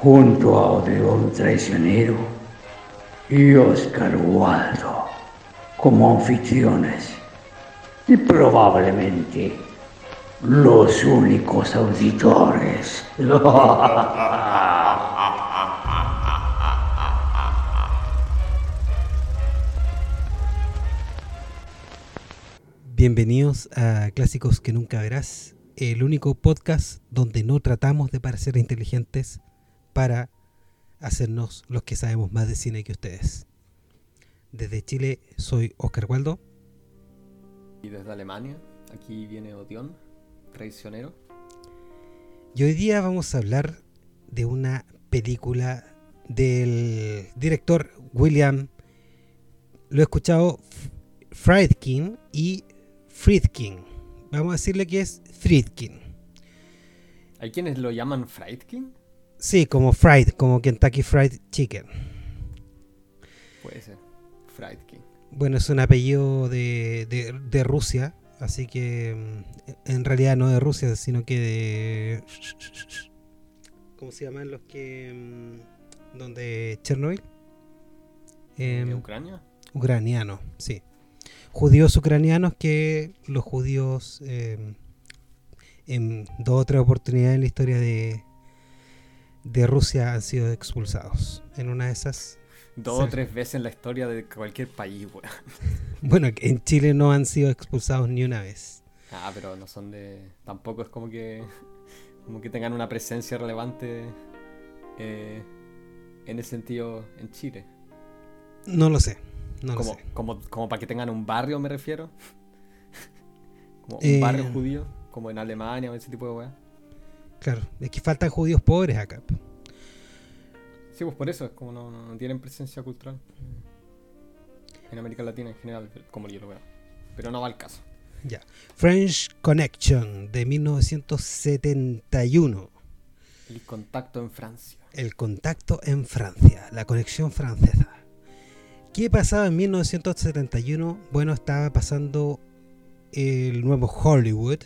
junto a Odeón Traicionero y Oscar Waldo como anfitriones y probablemente los únicos auditores. Bienvenidos a Clásicos que nunca verás, el único podcast donde no tratamos de parecer inteligentes para hacernos los que sabemos más de cine que ustedes. Desde Chile soy Oscar Waldo. Y desde Alemania, aquí viene Odeón, traicionero. Y hoy día vamos a hablar de una película del director William, lo he escuchado, Friedkin y Friedkin. Vamos a decirle que es Friedkin. ¿Hay quienes lo llaman Friedkin? Sí, como fried, como Kentucky Fried Chicken. Puede ser. Friedkin. Bueno, es un apellido de, de, Rusia, así que mm, en realidad no de Rusia, sino que de... ¿Cómo se llaman los que... Mm, donde Chernobyl? ¿De em, Ucrania? Ucraniano, sí. Judíos ucranianos que los judíos em, en dos o tres oportunidades en la historia de, de Rusia han sido expulsados. En una de esas. Dos o tres veces en la historia de cualquier país, weón. Bueno, en Chile no han sido expulsados ni una vez. Ah, pero no son de. Tampoco es como que. Como que tengan una presencia relevante eh, en ese sentido en Chile. No lo sé. No como, sé. Como, como para que tengan un barrio, me refiero. como un barrio eh, judío, como en Alemania o ese tipo de weá. Claro, es que faltan judíos pobres acá. Sí, pues por eso, es como no, tienen presencia cultural en América Latina en general, como yo lo veo. Pero no va al caso. Ya. French Connection de 1971. El contacto en Francia. El contacto en Francia, la conexión francesa. ¿Qué pasaba en 1971? Bueno, estaba pasando el nuevo Hollywood,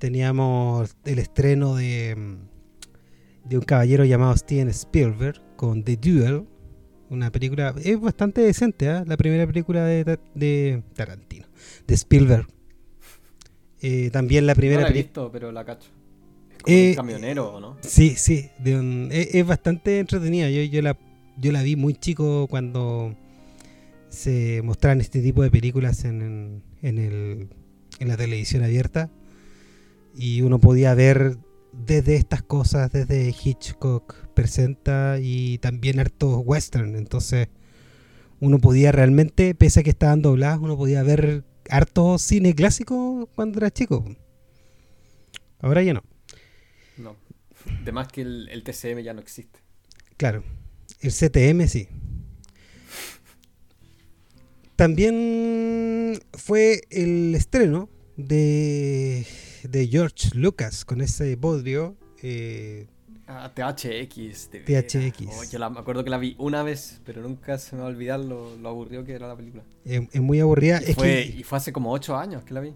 teníamos el estreno de, de un caballero llamado Steven Spielberg con The Duel, una película, es bastante decente, ¿eh? la primera película de, de Tarantino, de Spielberg. Eh, también la primera no la he visto, pero la cacho. Es como un eh, camionero, ¿no? Sí, sí, es, bastante entretenida. Yo, yo, la, yo la vi muy chico cuando se mostraban este tipo de películas en, en, el, en la televisión abierta y uno podía ver desde estas cosas, desde Hitchcock presenta y también hartos western, entonces uno podía realmente, pese a que estaban dobladas, uno podía ver harto cine clásico cuando era chico. Ahora ya no. No. De que el, el TCM ya no existe. Claro. El CTM sí. También fue el estreno de de George Lucas con ese bodrio. Eh, ah, THX. THX. Oh, yo me acuerdo que la vi una vez, pero nunca se me va a olvidar lo, lo aburrido que era la película. es muy aburrida. Y, fue, y fue hace como ocho años que la vi.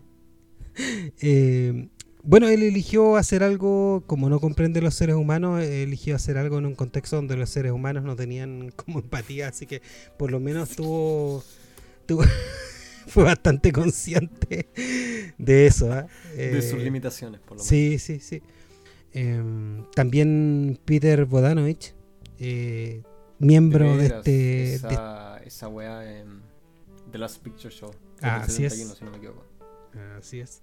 Eh, bueno, él eligió hacer algo, como no comprende los seres humanos, eligió hacer algo en un contexto donde los seres humanos no tenían como empatía, así que por lo menos tuvo, tuvo fue bastante consciente de eso. ¿ah? de sus eh, limitaciones, por lo menos. Sí, sí, sí. Em, también Peter Bodanovich, eh, miembro de, este. Esa, esa wea en The Last Picture Show. Ah, así es. Si no me equivoco. Así es.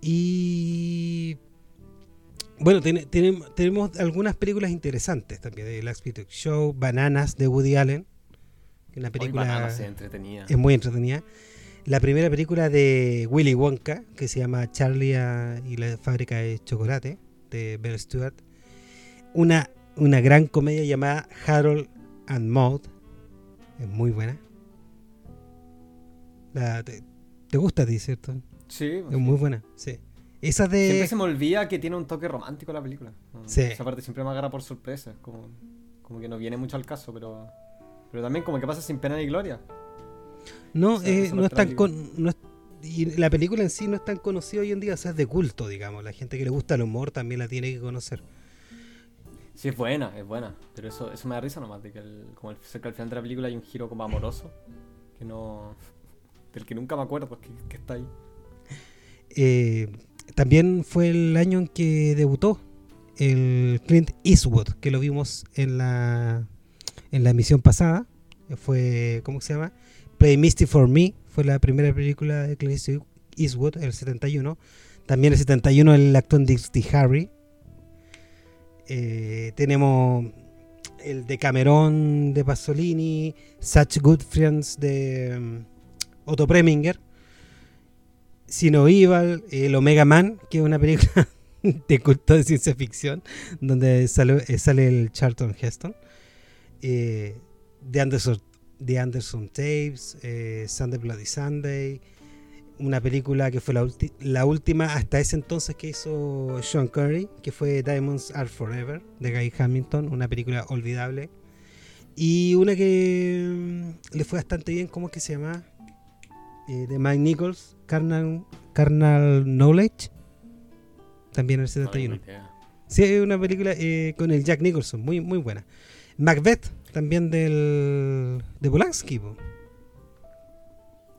Y. Bueno, tenemos algunas películas interesantes también de Last Picture Show, Bananas de Woody Allen una película es muy entretenida. La primera película de Willy Wonka, que se llama Charlie y la fábrica de chocolate, de Bell Stewart. Una una gran comedia llamada Harold and Maud. Es muy buena. te, gusta a ti, ¿cierto? Sí. Es muy buena, sí. Esa de... Siempre se me olvida que tiene un toque romántico la película. Sí. Esa parte siempre me agarra por sorpresa. Como, como que no viene mucho al caso, pero... Pero también como que pasa sin pena ni gloria. No, eh, no es tan... Con, y la película en sí no es tan conocida hoy en día, o sea, es de culto, digamos. La gente que le gusta el humor también la tiene que conocer. Sí, es buena, es buena. Pero eso, eso me da risa nomás, de que como el, cerca al final de la película hay un giro como amoroso, que no... del que nunca me acuerdo que, está ahí. Eh, también fue el año en que debutó el Clint Eastwood, que lo vimos en la, en la emisión pasada. Fue, ¿cómo se llama? Play Misty for Me, fue la primera película de Clint Eastwood, el 71. También el 71 el actor Dixie Harry. Eh, tenemos el de Cameron de Pasolini, Such Good Friends de um, Otto Preminger, Sino Evil, el Omega Man, que es una película de culto de ciencia ficción, donde sale, eh, sale el Charlton Heston, eh, de Anderson The Anderson Tapes, eh, Sunday Bloody Sunday, una película que fue la, la, última hasta ese entonces que hizo Sean Curry, que fue Diamonds Are Forever, de Guy Hamilton, una película olvidable. Y una que mm, le fue bastante bien, ¿cómo es que se llama? Eh, de Mike Nichols, Carnal, Carnal Knowledge, también en el 71. sí, es una película eh, con el Jack Nicholson, muy, muy buena. Macbeth, también del de Polanski.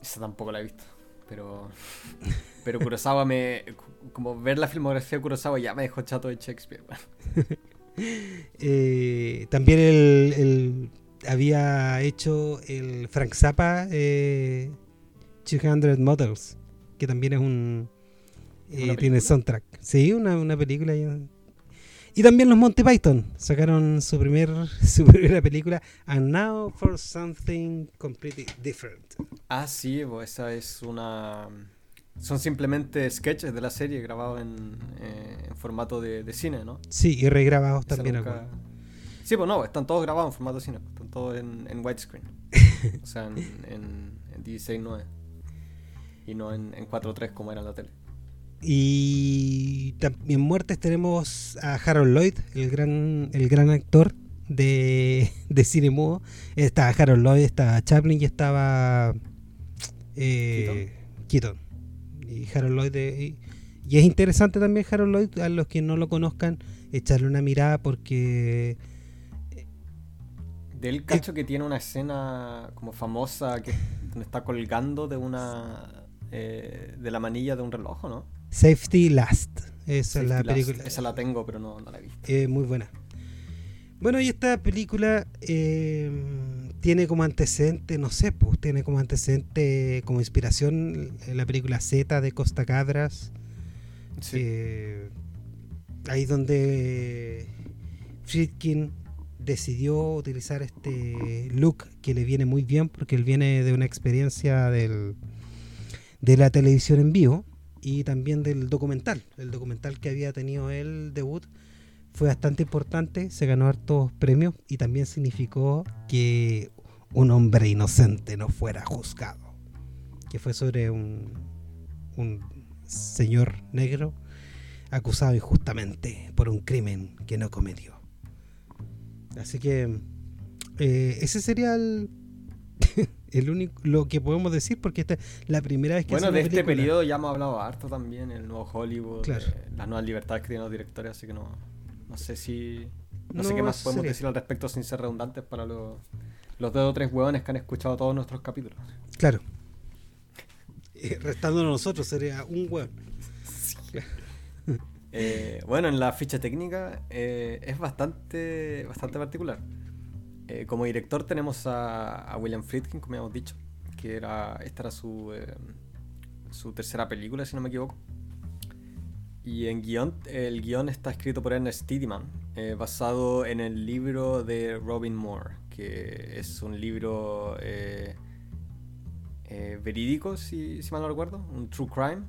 Esa tampoco la he visto, pero pero Kurosawa me como ver la filmografía de Kurosawa ya me dejó chato de Shakespeare. eh, también el, había hecho el Frank Zappa eh, 200 Models, que también es un eh, tiene soundtrack. Sí, una, una película. Y también los Monty Python sacaron su, primer, su primera película, And Now for Something Completely Different. Ah, sí, esa es una... Son simplemente sketches de la serie grabados en, eh, formato de, cine, ¿no? Sí, y regrabados también. Sí, pues no, están todos grabados en formato de cine, están todos en, en widescreen. o sea, en, en, en 16.9 y no en, en 4.3 como era en la tele. Y también muertes tenemos a Harold Lloyd, el gran, el gran actor de, de cine mudo. Estaba Harold Lloyd, estaba Chaplin y estaba eh, Keaton. Y Harold Lloyd. y, es interesante también Harold Lloyd, a los que no lo conozcan, echarle una mirada porque... Del cacho que tiene una escena como famosa que donde está colgando de una... Eh, de la manilla de un reloj, ¿no? Safety Last. Esa es la película. Esa la tengo, pero no, la he visto. Eh, muy buena. Bueno, y esta película eh, tiene como antecedente, no sé, pues tiene como antecedente, como inspiración la película Z de Costa Cabras. Sí. Eh, ahí donde Friedkin decidió utilizar este look que le viene muy bien porque él viene de una experiencia del, de la televisión en vivo y también del documental. El documental que había tenido el debut fue bastante importante, se ganó hartos premios y también significó que un hombre inocente no fuera juzgado. Que fue sobre un, un señor negro acusado injustamente por un crimen que no cometió. Así que eh, ese sería el el único lo que podemos decir porque esta es la primera vez que bueno de este periodo ya hemos hablado harto también el nuevo Hollywood eh, las nuevas libertades que tienen los directores así que no no sé si no, sé qué más podemos decir al respecto sin ser redundantes para los los dos o tres huevones que han escuchado todos nuestros capítulos. Claro. Restándonos nosotros sería un hueón. Eh, bueno en la ficha técnica eh, es bastante bastante particular eh, como director tenemos a, William Friedkin, como hemos dicho, que era esta era su, eh, su tercera película, si no me equivoco. Y en guion, el guion está escrito por Ernest Tideman, eh, basado en el libro de Robin Moore, que es un libro verídico, si, si, mal no recuerdo, un true crime,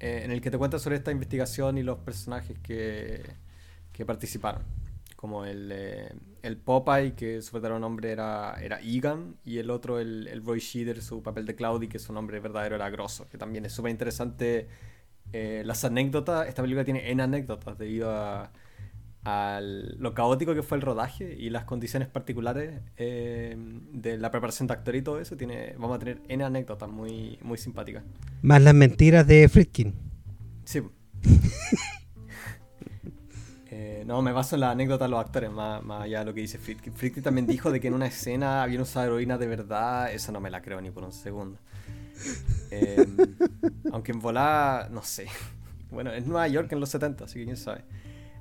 en el que te cuenta sobre esta investigación y los personajes que, que participaron como el, eh, el Popeye, que su verdadero nombre era, era Egan, y el otro, el, el Roy Sheeder, su papel de Cloudy, que su nombre verdadero era Grosso, que también es súper interesante. Eh, las anécdotas, esta película tiene en anécdotas debido a, lo caótico que fue el rodaje y las condiciones particulares eh, de la preparación de actor y todo eso, tiene, vamos a tener en anécdotas muy, muy simpáticas. Más las mentiras de Friedkin. Sí. Eh, no, me baso en la anécdota de los actores, más, allá de lo que dice. Friedkin también dijo de que en una escena había usado heroína de verdad. Eso no me la creo ni por un segundo. Eh, aunque en volada, no sé. Bueno, es Nueva York en los 70, así que quién sabe.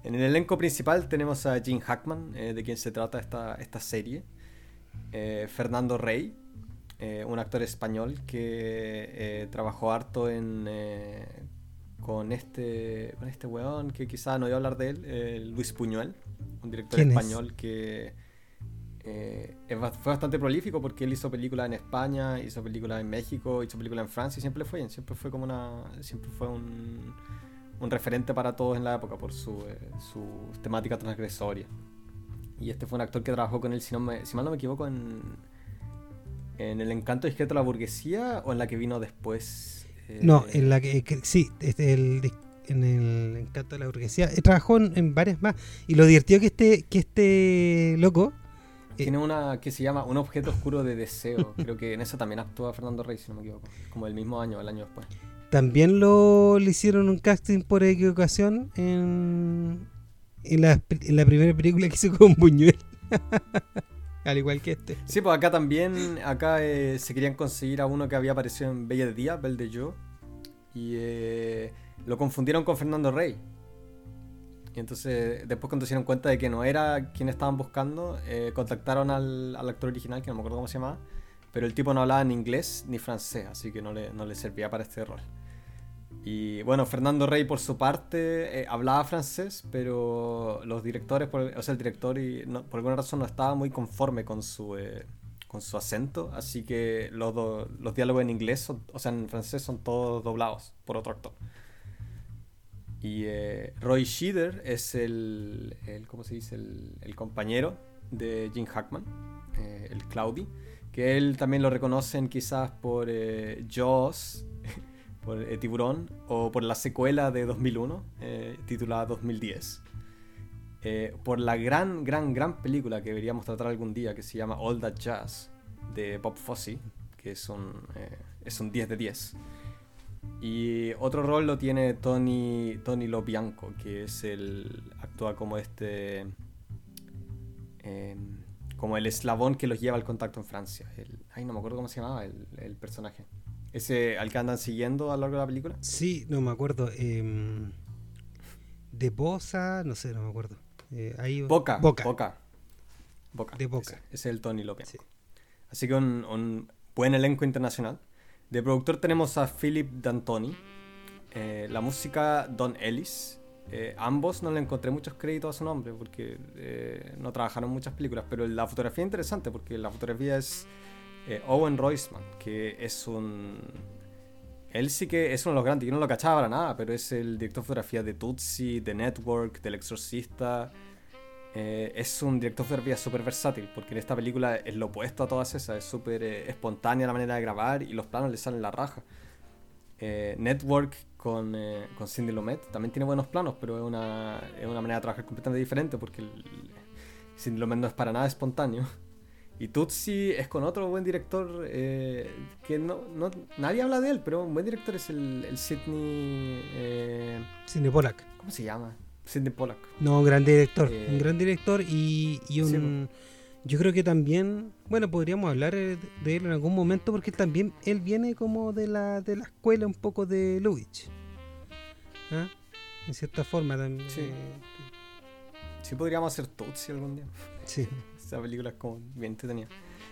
En el elenco principal tenemos a Gene Hackman, eh, de quien se trata esta, esta serie. Fernando Rey, un actor español que trabajó harto en con este, con este weón que quizá no iba a hablar de él, Luis Puñuel, un director español que eh, fue bastante prolífico porque él hizo películas en España, hizo películas en México, hizo películas en Francia y siempre fue siempre fue como una, siempre fue un, un referente para todos en la época por su, eh, su temática transgresoria. Y este fue un actor que trabajó con él, si, no me, si mal no me equivoco, en, en El encanto discreto de la burguesía o en la que vino después no, en la que, sí, este, el, en el encanto de la burguesía. Eh, trabajó en, varias más. Y lo divertido que este, que este loco. Eh, Tiene una que se llama Un objeto oscuro de deseo. Creo que en eso también actúa Fernando Rey, si no me equivoco. Como el mismo año, el año después. También lo le hicieron un casting por equivocación en, en, la, en la primera película que hizo con Buñuel. Al igual que este. Sí, pues acá también, acá eh, se querían conseguir a uno que había aparecido en Bella de Día, Bel de Yo. Y eh, lo confundieron con Fernando Rey. Y entonces, después cuando se dieron cuenta de que no era quien estaban buscando, eh, contactaron al, actor original, que no me acuerdo cómo se llamaba. Pero el tipo no hablaba ni inglés ni francés, así que no le, no le servía para este rol. Y bueno, Fernando Rey por su parte eh, hablaba francés, pero los directores, o sea, el director y, por alguna razón no estaba muy conforme con su, eh, con su acento, así que los, los diálogos en inglés, o sea, en francés son todos doblados por otro actor. Y eh, Roy Scheider es el, ¿cómo se dice? El, compañero de Jim Hackman, el Cloudy, que él también lo reconocen quizás por Jaws por eh, Tiburón o por la secuela de 2001 eh, titulada 2010. Eh, por la gran, gran, gran película que deberíamos tratar algún día que se llama All That Jazz de Bob Fosse, que es un, es un 10 de 10. Y otro rol lo tiene Tony, Tony Lobianco, que es el. actúa como este. como el eslabón que los lleva al contacto en Francia. El, ay, no me acuerdo cómo se llamaba el personaje. ¿Ese al que andan siguiendo a lo largo de la película? Sí, no me acuerdo. Eh, de Bosa, no sé, no me acuerdo. Eh, ahí, Boca, Boca. Boca. Boca. De Boca. Ese, es el Tony López. Así que un, buen elenco internacional. De productor tenemos a Philip D'Antoni. Eh, la música Don Ellis. Eh, ambos no le encontré muchos créditos a su nombre porque eh, no trabajaron muchas películas, pero la fotografía es interesante porque la fotografía es eh, Owen Roisman, que es un... Él sí que es uno de los grandes, yo no lo cachaba para nada, pero es el director de fotografía de Tutsi, de Network, del Exorcista. Eh, es un director de fotografía súper versátil, porque en esta película es lo opuesto a todas esas, es súper eh, espontánea la manera de grabar y los planos le salen la raja. Network con, con Cindy Lumet también tiene buenos planos, pero es una, es una manera de trabajar completamente diferente, porque Cindy Lumet no es para nada espontáneo. Y Tutsi es con otro buen director eh, que no, no, nadie habla de él, pero un buen director es el, el Sidney. Eh, Sidney Pollack. ¿Cómo se llama? Sidney Pollack. No, un gran director. un eh, gran director y, y un. Yo creo que también, bueno, podríamos hablar de él en algún momento porque también él viene como de la, de la escuela un poco de Lubitsch. ¿Ah? En cierta forma también. Sí. Sí podríamos hacer Tutsi algún día. Sí. Esa película es como bien entretenida.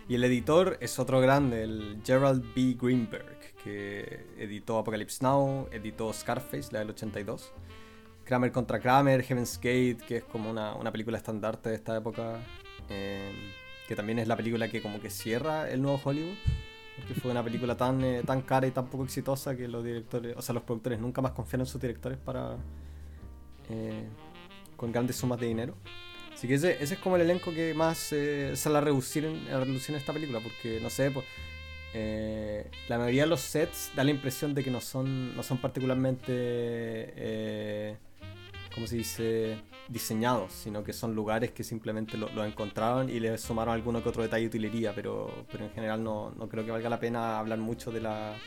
Y el editor es otro grande, el Gerald B. Greenberg, que editó Apocalypse Now, editó Scarface, la del 82. Kramer contra Kramer, Heaven's Gate, que es como una, una película estandarte de esta época. Eh, que también es la película que como que cierra el nuevo Hollywood. Porque fue una película tan, eh, tan cara y tan poco exitosa que los directores, o sea, los productores nunca más confían en sus directores para. Eh, con grandes sumas de dinero. Así que ese, es como el elenco que más eh, sale a reducir, en, a reducir en esta película, porque no sé, pues, eh, la mayoría de los sets da la impresión de que no son, no son particularmente, eh, ¿cómo se dice?, diseñados, sino que son lugares que simplemente lo, lo encontraron y le sumaron alguno que otro detalle de utilería, pero, pero en general no, no creo que valga la pena hablar mucho de la,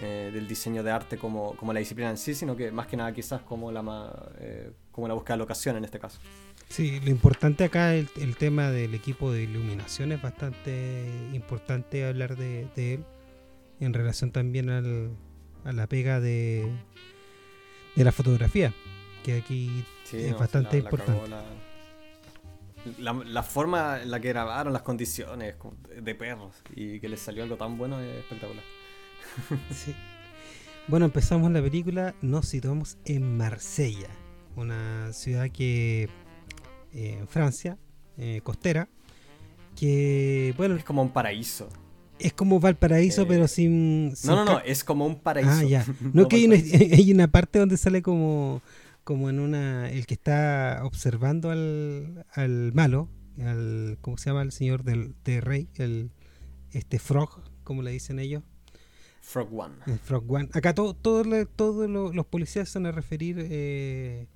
eh, del diseño de arte como, como, la disciplina en sí, sino que más que nada quizás como la, eh, como la búsqueda de locación en este caso. Sí, lo importante acá el, el tema del equipo de iluminación es bastante importante hablar de, de él en relación también al, a la pega de, de la fotografía, que aquí sí, es no, bastante la, importante. La, la, forma en la que grabaron las condiciones de perros y que les salió algo tan bueno es espectacular. sí. Bueno, empezamos la película, nos situamos en Marsella, una ciudad que eh, en Francia, eh, costera, que bueno... Es como un paraíso. Es como Valparaíso, eh, pero sin, sin, No, no, no, es como un paraíso. Ah, ya. No, no que hay una, hay una, parte donde sale como, como en una... El que está observando al, al malo, al, ¿cómo se llama? El señor del, del rey, el este Frog, como le dicen ellos. Frog One. El Frog One. Acá todos todo, todo lo, los policías se van a referir eh,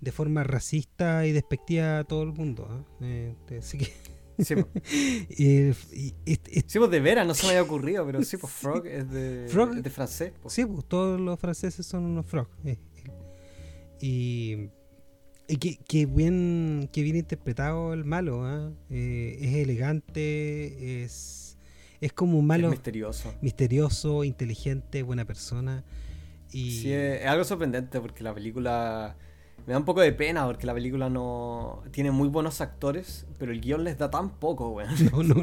de forma racista y despectiva a todo el mundo. ¿eh? Eh, así que. Sí, pues. y, y, y, sí, pues de veras, no se me había ocurrido, pero sí, pues Frog es de, frog, es de francés. Pues. Sí, pues todos los franceses son unos Frog. Eh, y y que, que, bien, que bien interpretado el malo, ¿eh? es elegante, es, es como un malo. Es misterioso. Misterioso, inteligente, buena persona. Y... Sí, es algo sorprendente porque la película me da un poco de pena porque la película no tiene muy buenos actores, pero el guion les da tan poco, weón. No, no,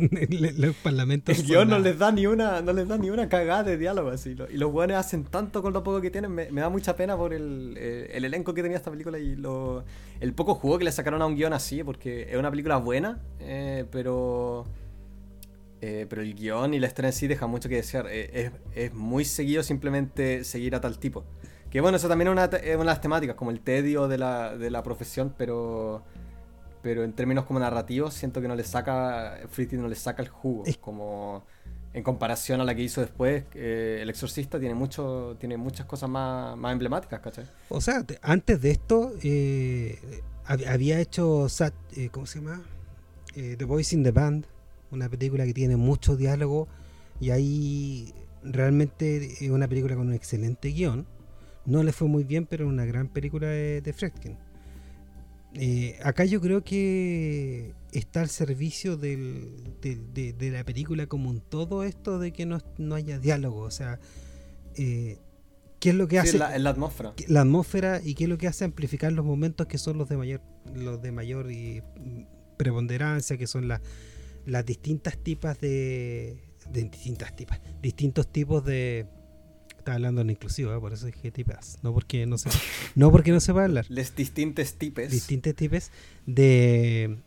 los parlamentos. El guion no les da ni una, no les da ni una cagada de diálogo así. Y los weones hacen tanto con lo poco que tienen. Me, me da mucha pena por el, eh, el, elenco que tenía esta película y lo, el poco juego que le sacaron a un guion así, porque es una película buena, eh, pero. Eh, pero el guion y la historia en sí deja mucho que desear. es, es muy seguido simplemente seguir a tal tipo. Que bueno, eso también es una, de las temáticas, como el tedio de la, de la profesión, pero pero en términos como narrativos siento que no le saca, Friedkin no le saca el jugo, como en comparación a la que hizo después, eh, El Exorcista tiene mucho tiene muchas cosas más, más emblemáticas, ¿cachai? O sea, antes de esto eh, había hecho, eh, ¿cómo se llama? Eh, the Voice in the Band, una película que tiene mucho diálogo y ahí realmente es una película con un excelente guion no le fue muy bien, pero es una gran película de, de Fredkin. Eh, acá yo creo que está al servicio del, de, de, de, la película como un todo esto de que no, no haya diálogo. O sea, eh, ¿qué es lo que hace? Sí, la, la, atmósfera. La atmósfera y qué es lo que hace amplificar los momentos que son los de mayor, los de mayor y preponderancia, que son las las distintas tipas de, de distintas tipas, distintos tipos de está hablando en inclusivo, ¿eh? por eso dije tipas, no porque no se no porque no se va a hablar. Les distintos tipes. Distintos tipes de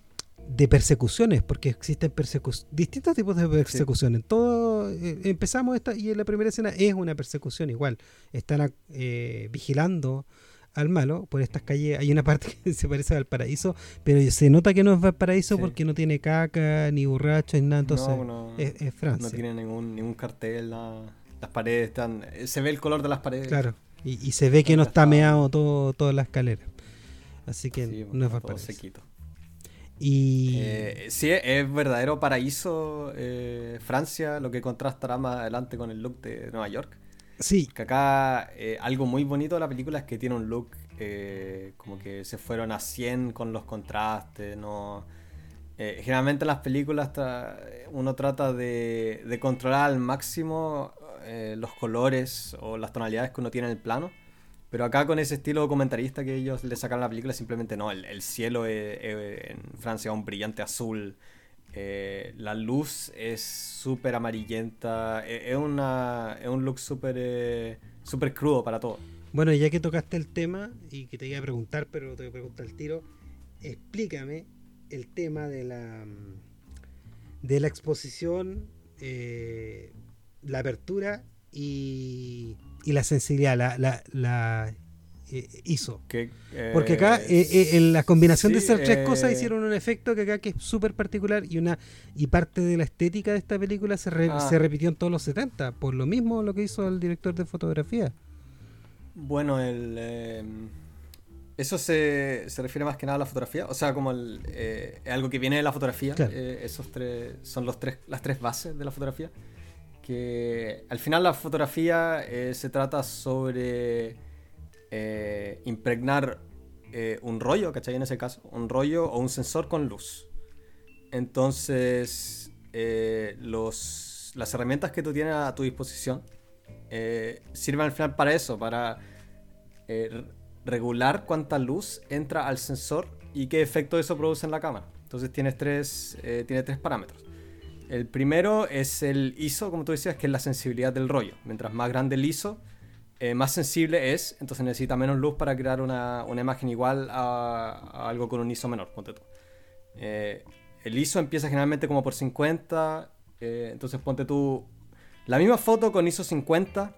de persecuciones, porque existen persecu distintos tipos de persecuciones. Sí. Todo eh, empezamos esta y en la primera escena es una persecución igual. Están eh, vigilando al malo por estas calles. Hay una parte que se parece al paraíso, pero se nota que no es Valparaíso sí. porque no tiene caca, ni borracho, ni nada. Entonces no, no, es, es, Francia. No tiene ningún, ningún cartel, nada las paredes están. Se ve el color de las paredes. Claro. Y, y se ve que no está meado todo, toda la escalera. Así que sí, no es todo sequito. Y. Eh, sí, es verdadero paraíso eh, Francia, lo que contrastará más adelante con el look de Nueva York. Sí. Que acá eh, algo muy bonito de la película es que tiene un look eh, como que se fueron a 100 con los contrastes, no. Eh, generalmente en las películas tra uno trata de, de, controlar al máximo eh, los colores o las tonalidades que uno tiene en el plano. Pero acá con ese estilo documentarista que ellos le sacaron a la película, simplemente no, el, el cielo en Francia es un brillante azul, eh, la luz es súper amarillenta, es, es, una, es un look súper eh, super crudo para todo. Bueno, ya que tocaste el tema y que te iba a preguntar, pero te voy a preguntar el tiro, explícame el tema de la de la exposición eh, la apertura y, y la sensibilidad, la, la, la eh, hizo. Que, Porque acá, en la combinación de esas tres cosas, hicieron un efecto que acá que es súper particular y una y parte de la estética de esta película se, ah. se repitió en todos los 70, por lo mismo lo que hizo el director de fotografía. Bueno, el... Eso se, se, refiere más que nada a la fotografía, o sea, como el, algo que viene de la fotografía. esos tres son los tres, las tres bases de la fotografía que al final la fotografía eh, se trata sobre eh, impregnar eh, un rollo, ¿cachai? En ese caso, un rollo o un sensor con luz. Entonces, las herramientas que tú tienes a tu disposición sirven al final para eso, para regular cuánta luz entra al sensor y qué efecto eso produce en la cámara. Entonces tienes tres, tres parámetros. El primero es el ISO, como tú decías, que es la sensibilidad del rollo. Mientras más grande el ISO, eh, más sensible es, entonces necesita menos luz para crear una, imagen igual a, algo con un ISO menor, ponte tú. Eh, el ISO empieza generalmente como por 50, eh, entonces ponte tú... La misma foto con ISO 50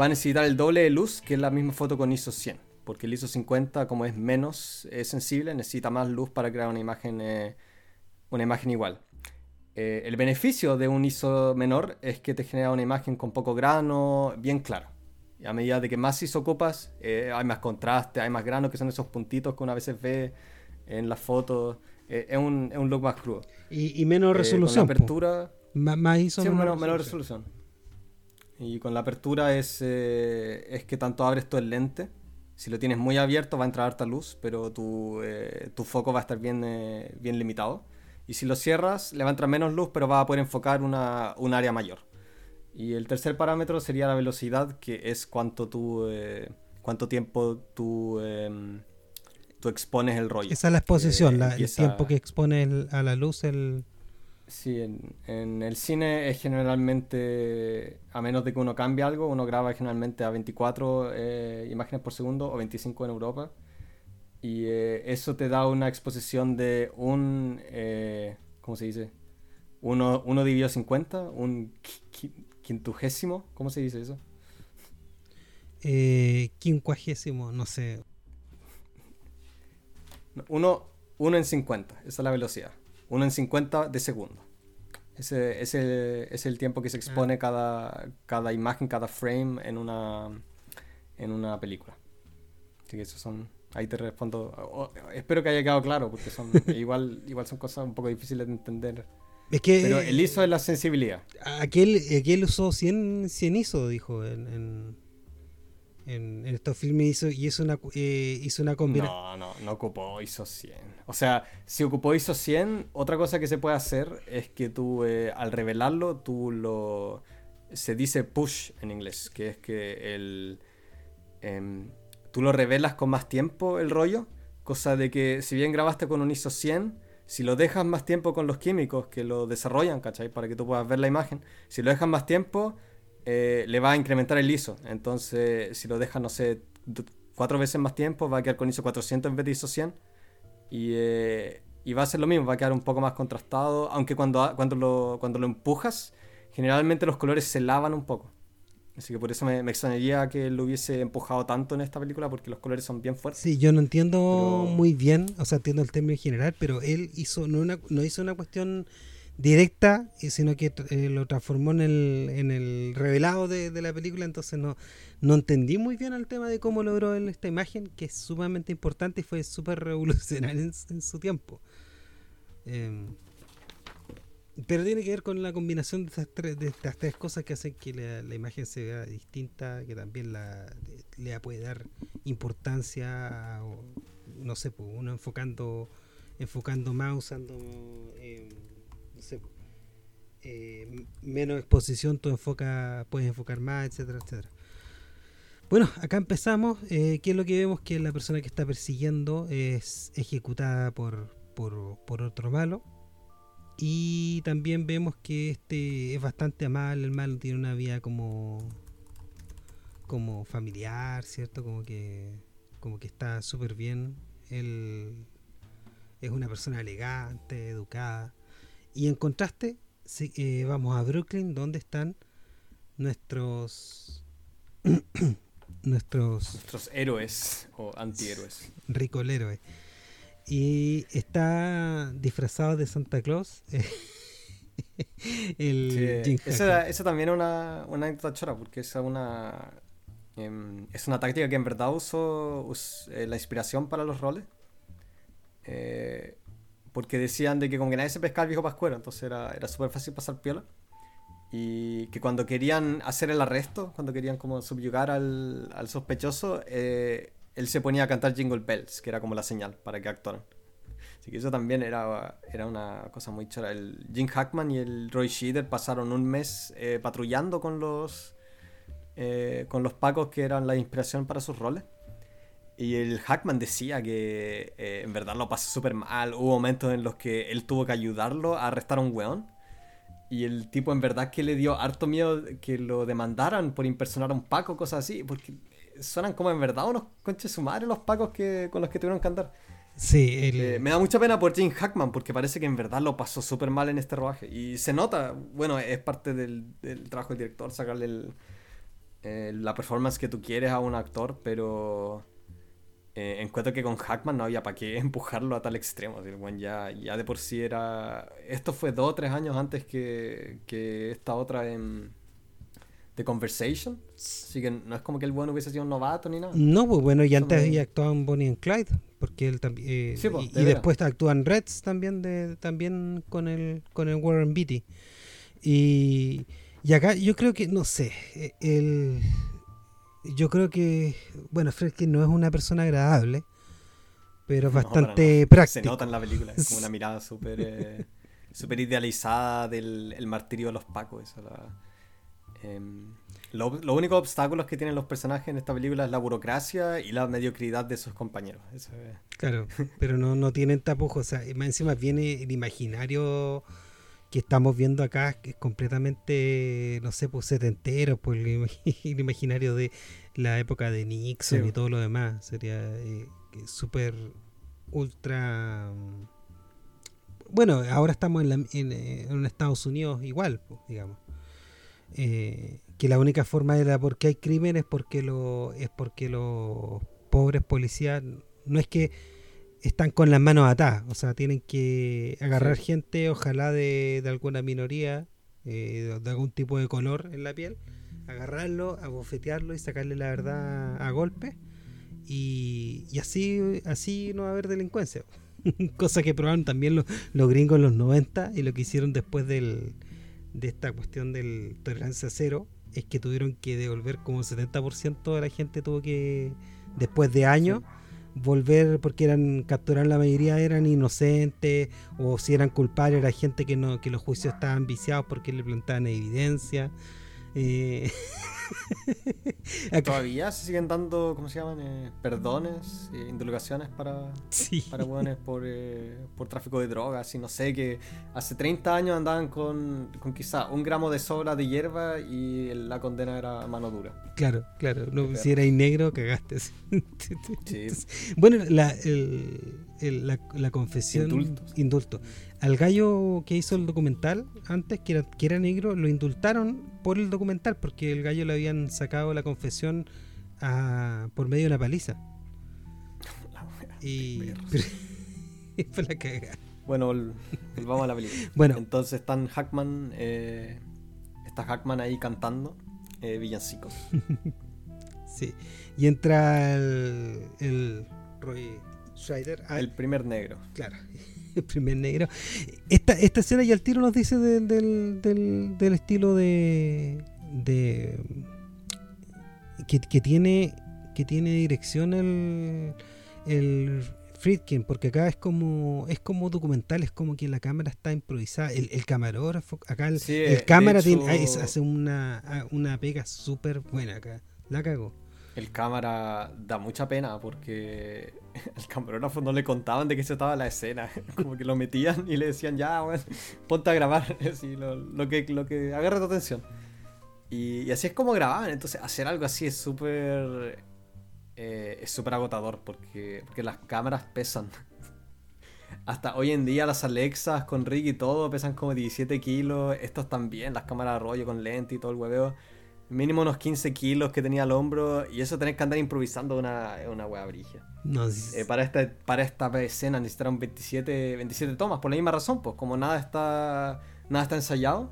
va a necesitar el doble de luz que la misma foto con ISO 100, porque el ISO 50 como es menos sensible necesita más luz para crear una imagen, una imagen igual. Eh, el beneficio de un ISO menor es que te genera una imagen con poco grano, bien clara. Y a medida de que más ISO ocupas, eh, hay más contraste, hay más grano, que son esos puntitos que una vez ve en las fotos. Eh, es, un, es, un, look más crudo. Y, menos resolución. con la apertura. Más, ISO, sí, menos, resolución. Y con la apertura es, es que tanto abres todo el lente. Si lo tienes muy abierto va a entrar harta luz, pero tu, tu foco va a estar bien, bien limitado. Y si lo cierras, le va a entrar menos luz, pero va a poder enfocar una, un área mayor. Y el tercer parámetro sería la velocidad, que es cuánto tú, eh, cuánto tiempo tú, em, tú expones el rollo. Esa es la exposición, el tiempo que expone a la luz el... Sí, en, el cine es generalmente, a menos de que uno cambie algo, uno graba generalmente a 24 eh, imágenes por segundo o 25 en Europa. Y eh, eso te da una exposición de un, eh, ¿cómo se dice? Uno, uno dividido 50, un quintugésimo, ¿cómo se dice eso? Eh, quincuagésimo, no sé. Uno, uno en 50, esa es la velocidad. Uno en 50 de segundo. Ese, ese es el tiempo que se ah. expone cada, cada imagen, cada frame en una, en una película. Así que esos son Ahí te respondo. espero que haya quedado claro, porque son igual, igual son cosas un poco difíciles de entender. Es que, Pero el ISO es la sensibilidad. Aquel, aquel usó 100, 100 ISO, dijo en, en, estos filmes hizo, y hizo una, eh, hizo una combinación. No, no, no ocupó ISO 100. O sea, si ocupó ISO 100, otra cosa que se puede hacer es que tú, eh, al revelarlo, tú lo... Se dice push en inglés, que es que el... Em, tú lo revelas con más tiempo el rollo, cosa de que si bien grabaste con un ISO 100, si lo dejas más tiempo con los químicos que lo desarrollan, ¿cachai? Para que tú puedas ver la imagen, si lo dejas más tiempo, eh, le va a incrementar el ISO. Entonces, si lo dejas, no sé, cuatro veces más tiempo, va a quedar con ISO 400 en vez de ISO 100. Eh, y, va a ser lo mismo, va a quedar un poco más contrastado, aunque cuando, cuando, lo, cuando lo empujas, generalmente los colores se lavan un poco. Así que por eso me, extrañaría que lo hubiese empujado tanto en esta película porque los colores son bien fuertes. Sí, yo no entiendo muy bien, o sea, entiendo el término en general, pero él hizo no, una, no hizo una cuestión directa, sino que eh, lo transformó en el, en el revelado de, la película, entonces no, no entendí muy bien el tema de cómo logró él esta imagen, que es sumamente importante y fue súper revolucionario en, su tiempo. Eh, pero tiene que ver con la combinación de estas tres, de estas tres cosas que hacen que la, imagen se vea distinta, que también la, le puede dar importancia, o, no sé, pues, uno enfocando enfocando más, usando eh, no sé, eh, menos exposición, tú enfoca, puedes enfocar más, etcétera, etcétera. Bueno, acá empezamos. Eh, ¿Qué es lo que vemos? Que la persona que está persiguiendo es ejecutada por, por otro malo y también vemos que este es bastante amable, el malo tiene una vida como como familiar, ¿cierto? Como que como que está súper bien. Él es una persona elegante, educada. Y en contraste, eh, vamos a Brooklyn, donde están nuestros nuestros... Nuestros héroes o antihéroes. Rico el héroe. Y está disfrazado de Santa Claus. el sí, esa, también es una, una anécdota chora, porque es una, em, es una táctica que en verdad usó eh, la inspiración para los roles. Eh, porque decían de que como que nadie se pescaba el viejo pascuero, entonces era, era súper fácil pasar piola. Y que cuando querían hacer el arresto, cuando querían como subyugar al, al sospechoso, eh, él se ponía a cantar Jingle Bells, que era como la señal para que actuaran. Así que eso también era, era una cosa muy chora. El Jim Hackman y el Roy Scheider pasaron un mes eh, patrullando con los, eh, con los pacos que eran la inspiración para sus roles. Y el Hackman decía que en verdad lo pasó súper mal. Hubo momentos en los que él tuvo que ayudarlo a arrestar a un weón y el tipo en verdad que le dio harto miedo que lo demandaran por impersonar a un Paco, cosas así, porque suenan como en verdad unos conches su madre los Pacos que, con los que tuvieron que andar. Sí, eh, me da mucha pena por Jim Hackman porque parece que en verdad lo pasó súper mal en este rodaje. Y se nota, bueno, es parte del, trabajo del director sacarle la performance que tú quieres a un actor, pero eh, encuentro que con Hackman no había para qué empujarlo a tal extremo. ya, ya de por sí era. Esto fue dos o tres años antes que, que esta otra en. The Conversation. Así que no es como que el bueno hubiese sido un novato ni nada. No, pues bueno, y antes había actuado en Bonnie and Clyde. Porque él también. Eh, pues, y, después actúa en Reds también, de, también con el, con el Warren Beatty. Y, y acá yo creo que, no sé, eh, el yo creo que, bueno, Fredkin no es una persona agradable, pero es bastante práctico. Se nota en la película, es como una mirada súper eh, super idealizada del martirio de los pacos. Eso, em, lo, los únicos obstáculos que tienen los personajes en esta película es la burocracia y la mediocridad de sus compañeros. Claro, pero no, no tienen tapujos. O sea, encima viene el imaginario que estamos viendo acá que es completamente, no sé, pues setentero, pues el, imaginario de la época de Nixon y todo lo demás. Sería eh, súper ultra... Bueno, ahora estamos en, eh, en, Estados Unidos igual, pues, digamos. Eh, que la única forma de la por qué hay crímenes porque lo, es porque los pobres policías, no es que están con las manos atadas, o sea, tienen que agarrar gente, ojalá de, alguna minoría, eh, de algún tipo de color en la piel, agarrarlo, abofetearlo y sacarle la verdad a golpe. Y, así, así no va a haber delincuencia. Cosa que probaron también los, los, gringos en los 90 y lo que hicieron después del, de esta cuestión del tolerancia cero es que tuvieron que devolver como 70% de la gente tuvo que, después de años, volver porque eran capturar la mayoría eran inocentes o si eran culpables era gente que no que los juicios estaban viciados porque le plantaban evidencia. Eh, Todavía se siguen dando, ¿cómo se llaman? Eh, perdones, eh, indulgaciones para, para por, por tráfico de drogas. Y no sé, que hace 30 años andaban con, con quizá un gramo de sobra de hierba y la condena era mano dura. Claro, claro. No, si erais negro, cagaste. Bueno, la, la, confesión. Indulto. Al gallo que hizo el documental antes, que era, que era negro, lo indultaron por el documental, porque el gallo le habían sacado la confesión por medio de una paliza. y. fue la cagada. Bueno, vamos a la película. bueno. Entonces están Hackman. Eh, está Hackman ahí cantando eh, villancicos. sí. Y entra el, el Roy Schreider. el primer negro. Claro el primer negro. Esta, esta escena y al tiro nos dice del, del, del, estilo de. de que, que, tiene que tiene dirección el, el Friedkin, porque acá es como es como documental, es como que la cámara está improvisada, el, el camarógrafo, acá el, el cámara hace una, una pega súper buena acá, la cago el cámara da mucha pena porque al camarógrafo no le contaban de qué se estaba la escena. Como que lo metían y le decían, ya, bueno, ponte a grabar. Lo, que, lo que agarre tu atención. Y, así es como grababan. Entonces, hacer algo así es súper. Eh, es súper agotador porque, porque las cámaras pesan. Hasta hoy en día las Alexas con rig y todo pesan como 17 kilos. Estos también, las cámaras de rollo con lente y todo el hueveo Mínimo unos 15 kilos que tenía al hombro. Y eso tenés que andar improvisando una, una wea brigia. Eh, para, esta, para esta escena necesitaron 27, 27 tomas, por la misma razón, pues como nada está, nada está ensayado,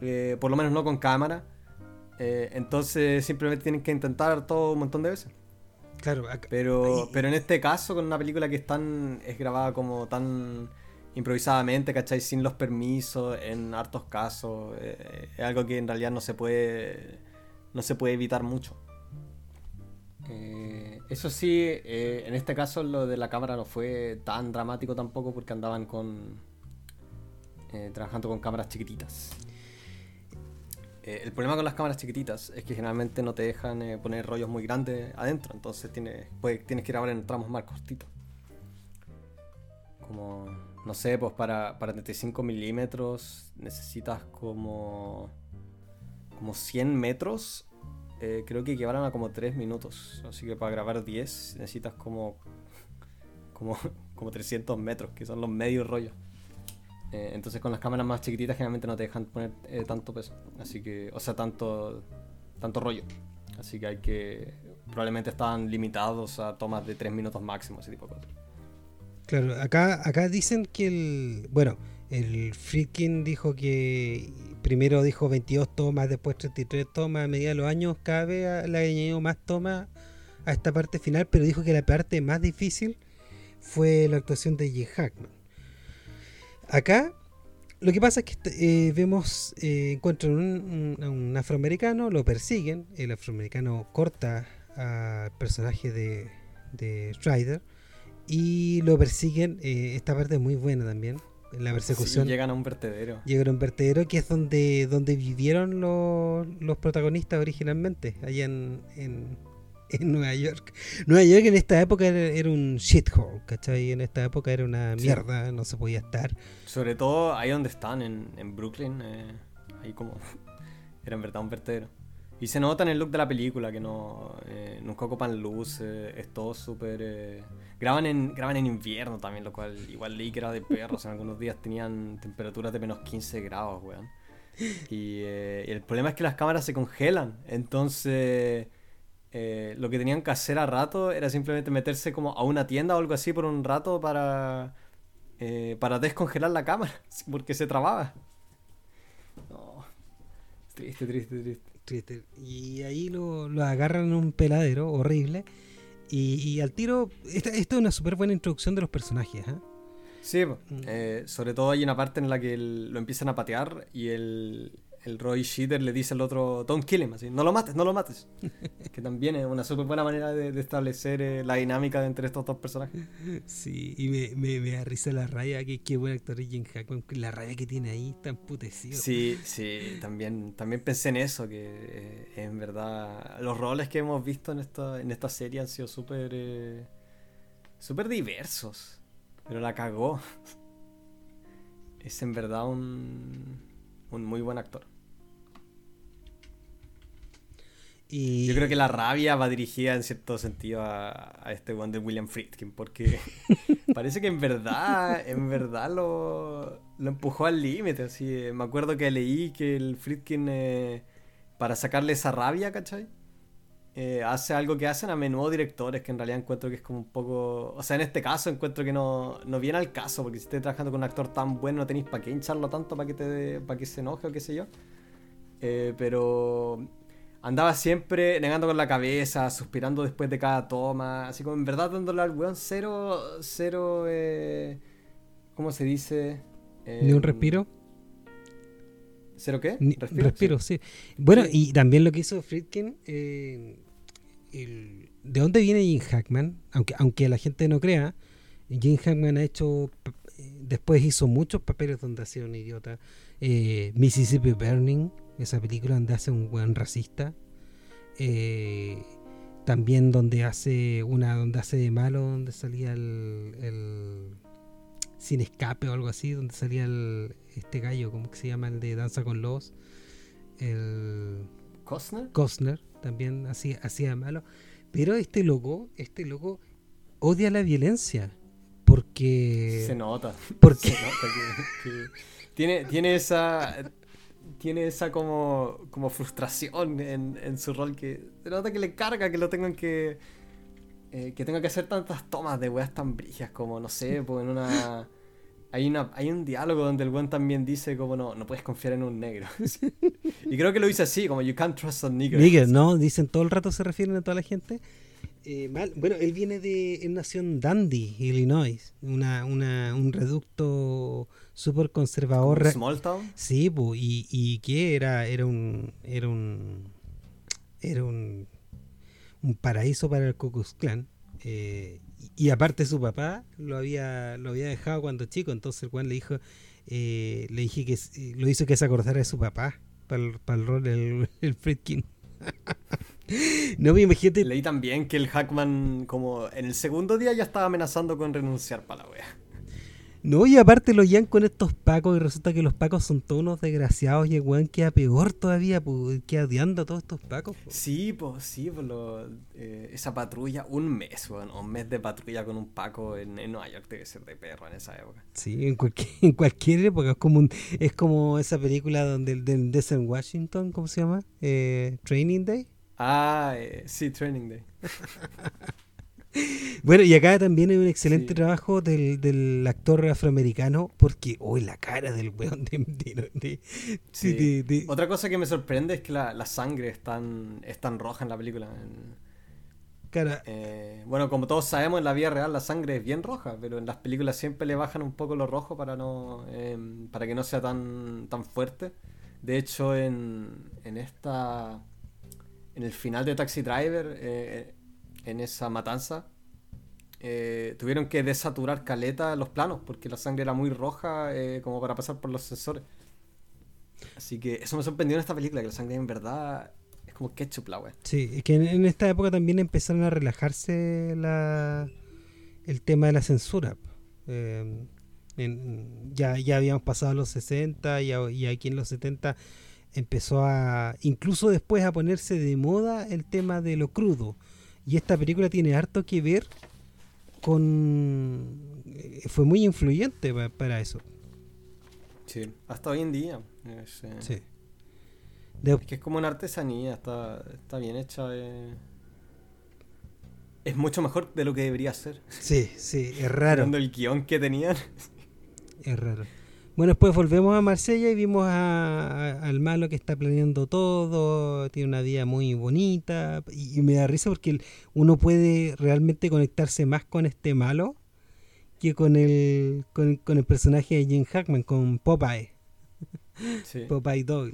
eh, por lo menos no con cámara, eh, entonces simplemente tienen que intentar todo un montón de veces. Claro, pero, pero en este caso, con una película que es tan. es grabada como tan improvisadamente, ¿cachai? Sin los permisos, en hartos casos. es algo que en realidad no se puede. no se puede evitar mucho. Eh, eso sí, eh, en este caso lo de la cámara no fue tan dramático tampoco porque andaban con eh, trabajando con cámaras chiquititas. el problema con las cámaras chiquititas es que generalmente no te dejan poner rollos muy grandes adentro, entonces tienes, tienes que grabar en tramos más cortitos. Como, no sé, pues para, para 35 milímetros necesitas como, como 100 metros eh, creo que equivalen a como 3 minutos. Así que para grabar 10 necesitas como, como, como 300 metros, que son los medios rollos. Eh, entonces con las cámaras más chiquititas generalmente no te dejan poner eh, tanto peso. Así que, o sea, tanto, tanto rollo. Así que hay que... Probablemente estaban limitados a tomas de 3 minutos máximo, ese tipo de cosas. Claro, acá, acá dicen que el... Bueno, el Friedkin dijo que primero dijo 22 tomas, después 33 tomas, a medida de los años cada vez le ha añadido más tomas a esta parte final, pero dijo que la parte más difícil fue la actuación de Jim Hackman. Acá lo que pasa es que eh, vemos, eh, encuentran un, un, afroamericano, lo persiguen, el afroamericano corta al personaje de, de Strider y lo persiguen, eh, esta parte es muy buena también, la persecución. llegan a un vertedero. Llegan a un vertedero que es donde, donde vivieron los, los protagonistas originalmente, allá en, en, Nueva York. Nueva York en esta época era, un shithole, ¿cachai? En esta época era una mierda, no se podía estar. Sobre todo ahí donde están, en, en Brooklyn, eh, ahí como era en verdad un vertedero. Y se nota en el look de la película que no eh, nunca ocupan luz, es todo súper... Eh, graban, en, graban en invierno también, lo cual igual leí que era de perros, en algunos días tenían temperaturas de menos 15 grados, weón. Eh, y, el problema es que las cámaras se congelan, entonces lo que tenían que hacer a rato era simplemente meterse como a una tienda o algo así por un rato para, para descongelar la cámara, porque se trababa. triste, triste, triste. Y ahí lo, agarran en un peladero horrible. Y, al tiro, esta, es una súper buena introducción de los personajes. ¿eh? Sí, mm. eh, sobre todo hay una parte en la que lo empiezan a patear y el, el Roy Sheeter le dice al otro, don't kill him, así, no lo mates, no lo mates. que también es una súper buena manera de, establecer eh, la dinámica entre estos dos personajes. Sí, y me, me, me da risa la raya, que qué buen actor Jim Hackman, la raya que tiene ahí, está emputecido. Sí, sí, también, también pensé en eso, que eh, en verdad los roles que hemos visto en esta, en esta serie han sido súper eh, súper diversos, pero la cagó. es en verdad un, un muy buen actor. Yo creo que la rabia va dirigida en cierto sentido a, este one de William Friedkin, porque parece que en verdad, en verdad lo, lo empujó al límite. Así, me acuerdo que leí que el Friedkin, eh, para sacarle esa rabia, ¿cachai? Eh, hace algo que hacen a menudo directores, que en realidad encuentro que es como un poco... O sea, en este caso encuentro que no, no viene al caso, porque si estés trabajando con un actor tan bueno no tenéis para qué hincharlo tanto para que, te, que se enoje o qué sé yo. Eh, pero andaba siempre negando con la cabeza, suspirando después de cada toma, así como en verdad dándole al weón cero, cero, eh, ¿cómo se dice? ¿Ni un em, respiro? ¿Cero qué? respiro, sí. Bueno, y también lo que hizo Friedkin, eh, ¿de dónde viene Jim Hackman? Aunque, aunque la gente no crea, Jim Hackman ha hecho, después hizo muchos papeles donde ha sido un idiota. Eh, Mississippi Burning, esa película donde hace un buen racista. Eh, también donde hace una donde hace de malo, donde salía el, sin escape o algo así, donde salía el, este gallo, ¿cómo que se llama? El de Danza con los el Costner. Costner también hacía, hacía de malo. Pero este loco, este loco odia la violencia. Porque. Se nota. Porque. tiene, tiene esa tiene esa como, como frustración en, en su rol que se nota que le carga que lo tengan que eh, que tenga que hacer tantas tomas de weas tan brillas como no sé, pues en una hay una hay un diálogo donde el weón también dice como no no puedes confiar en un negro. y creo que lo dice así, como you can't trust a nigger. Nigger, no, dicen todo el rato se refieren a toda la gente. Eh, bueno, él viene de él nació en Dundee, Illinois, una, una, un reducto súper conservador. Small town. Sí, y, y que era, era un, era un, era un, un paraíso para el Ku Klux Klan. Eh, y, aparte su papá lo había, lo había dejado cuando chico, entonces el Juan le dijo, eh, le dije que lo hizo que se acordara de su papá para el, para el rol del el Friedkin. No me imagínate. Leí también que el Hackman, como en el segundo día, ya estaba amenazando con renunciar para la wea. No, y aparte lo llevan con estos pacos y resulta que los pacos son todos unos desgraciados y el weón queda peor todavía, pues queda odiando a todos estos pacos. Sí, pues sí, pues esa patrulla, un mes, weón, un mes de patrulla con un paco en, Nueva York debe ser de perro en esa época. Sí, en cualquier, en cualquier época, es como, es como esa película donde el del Desert Washington, ¿cómo se llama? Eh, Training Day. Ah, eh, sí, Training Day. Bueno, y acá también hay un excelente trabajo del, del, actor afroamericano, porque hoy la cara del weón de, Otra cosa que me sorprende es que la, la sangre es tan, es tan, roja en la película. Cara. Eh, bueno, como todos sabemos, en la vida real la sangre es bien roja, pero en las películas siempre le bajan un poco lo rojo para no em, para que no sea tan, tan fuerte. De hecho, en, en esta. En el final de Taxi Driver. Eh, en esa matanza, eh, tuvieron que desaturar caleta los planos porque la sangre era muy roja eh, como para pasar por los sensores. Así que eso me sorprendió en esta película, que la sangre en verdad es como ketchup la wea. Sí, es que en, esta época también empezaron a relajarse la, el tema de la censura. Eh, ya, ya habíamos pasado los 60 y, y aquí en los 70 empezó a, incluso después a ponerse de moda el tema de lo crudo y esta película tiene harto que ver con... Eh, fue muy influyente para eso. Sí, hasta hoy en día. Es, eh, sí. que es como una artesanía, está, está bien hecha. Eh. Es mucho mejor de lo que debería ser. Sí, sí, es raro. El guion que tenían. Es raro. Bueno, después volvemos a Marsella y vimos al malo que está planeando todo, tiene una vida muy bonita y, me da risa porque uno puede realmente conectarse más con este malo que con el, con, el personaje de Jim Hackman, con Popeye. Popeye Dog.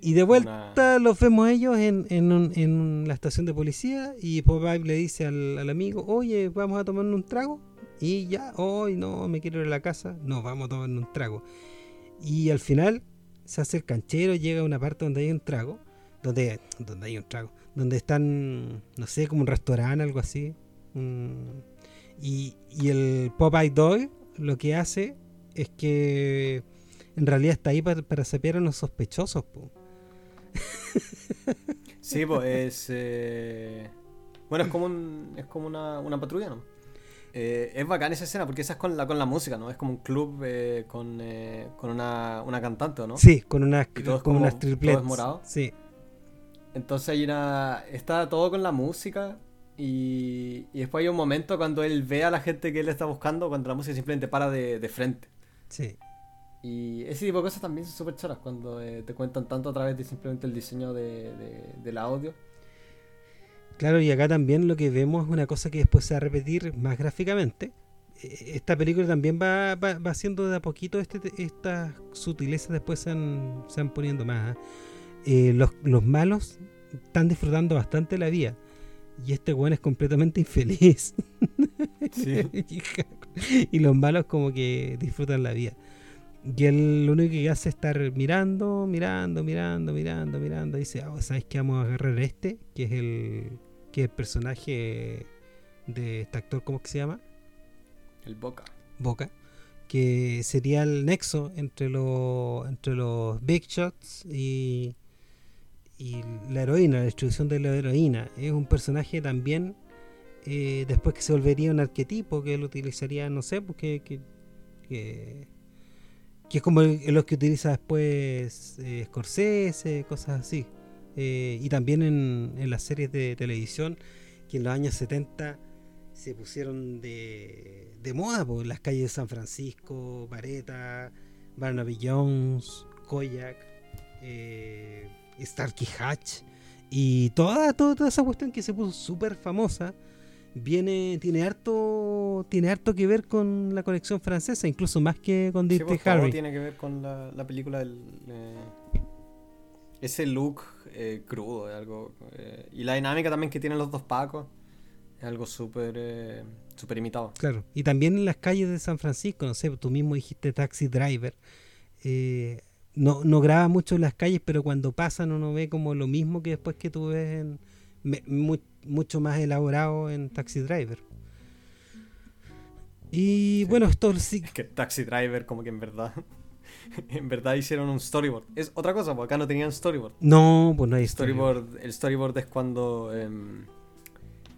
Y, de vuelta los vemos ellos en, en, la estación de policía y Popeye le dice al, al amigo, oye, vamos a tomar un trago. Y ya, hoy no, me quiero ir a la casa. No, vamos a tomar un trago. Y al final se hace el canchero, llega a una parte donde hay un trago. Donde, donde hay un trago. Donde están, no sé, como un restaurante, algo así. y, y el Popeye Dog lo que hace es que en realidad está ahí para, para sapear a los sospechosos. Sí, pues es. Eh, bueno, es como, un, es como una, una patrulla, ¿no? Eh, es bacán esa escena porque esa es con la, con la música, ¿no? Es como un club eh, con, eh, con una, una, cantante, ¿no? Sí, con, una, con unas triplets. morado. Sí. Entonces hay una, está todo con la música y, y, después hay un momento cuando él ve a la gente que él está buscando cuando la música simplemente para de, de frente. Sí. Y ese tipo de cosas también son súper choras cuando te cuentan tanto a través de simplemente el diseño de, de, del audio. Claro, y acá también lo que vemos es una cosa que después se va a repetir más gráficamente. Eh, esta película también va, va, haciendo de a poquito este, estas sutilezas, después se van, poniendo más. ¿ah? Eh, los, los, malos están disfrutando bastante la vida. Y este weón es completamente infeliz. y los malos como que disfrutan la vida. Y él lo único que hace es estar mirando, mirando, mirando, mirando, mirando. Y dice, oh, ¿sabes qué? Vamos a agarrar este, que es el, que el personaje de este actor, ¿cómo que se llama? El Boca. Boca. Que sería el nexo entre, los entre los Big Shots y, y la heroína, la distribución de la heroína. Es un personaje también, eh, después que se volvería un arquetipo, que él utilizaría, no sé, porque pues que, que es como los que utiliza después eh, Scorsese, cosas así. Eh, y también en, en, las series de televisión, que en los años 70 se pusieron de, de moda, por las calles de San Francisco, Vareta, Barnaby Jones, Koyak, eh, Starkey Hatch, y toda, toda, esa cuestión que se puso súper famosa viene tiene harto tiene harto que ver con la conexión francesa incluso más que con Dirty sí, Harry tiene que ver con la, la película del, eh, ese look eh, crudo algo eh, y la dinámica también que tienen los dos pacos es algo súper eh, súper imitado claro y también en las calles de San Francisco no sé tú mismo dijiste taxi driver no, no graba mucho en las calles, pero cuando pasan uno ve como lo mismo que después que tú ves en, me, mu, mucho más elaborado en Taxi Driver. Y sí. bueno, esto sí. Es que Taxi Driver, como que en verdad. en verdad hicieron un storyboard. Es otra cosa, porque acá no tenían storyboard. No, pues no hay storyboard. storyboard el storyboard es cuando. Eh,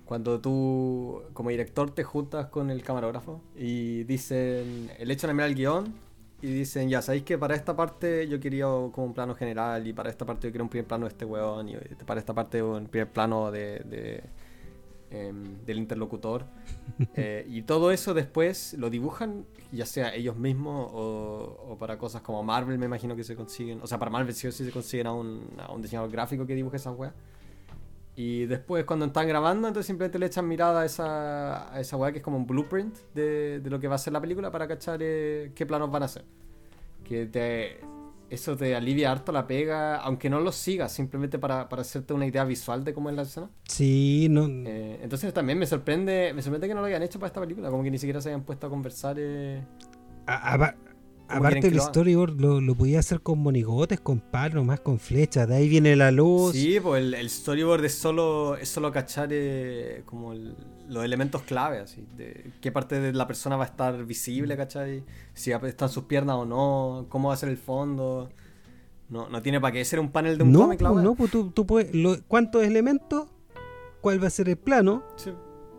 cuando tú, como director, te juntas con el camarógrafo y dicen. El hecho de mirar el guion y dicen, ya, sabéis que para esta parte yo quería como un plano general y para esta parte yo quiero un primer plano de este weón y para esta parte un primer plano de, de eh, del interlocutor. eh, y todo eso después lo dibujan, ya sea ellos mismos o, para cosas como Marvel, me imagino que se consiguen. O sea, para Marvel sí o sí se consiguen a un, a un diseñador gráfico que dibuje esas weas. Y después cuando están grabando, entonces simplemente le echan mirada a esa, a esa weá que es como un blueprint de, de, lo que va a ser la película para cachar eh, qué planos van a hacer. Que te, eso te alivia harto la pega, aunque no lo sigas, simplemente para, para hacerte una idea visual de cómo es la escena. Sí, no. Eh, entonces también me sorprende, me sorprende que no lo hayan hecho para esta película, como que ni siquiera se hayan puesto a conversar. Eh, a, a, Aparte el storyboard lo, lo, podía hacer con monigotes, con palos, más con flechas, de ahí viene la luz. Sí, pues el, el storyboard es solo, es solo cachar eh, como el, los elementos clave, así, de qué parte de la persona va a estar visible, ¿cachai? Si están sus piernas o no, cómo va a ser el fondo. No, no tiene para qué ser un panel de un no, cómic, pues, No, pues tú, tú puedes, lo, ¿cuántos elementos? ¿Cuál va a ser el plano? Sí.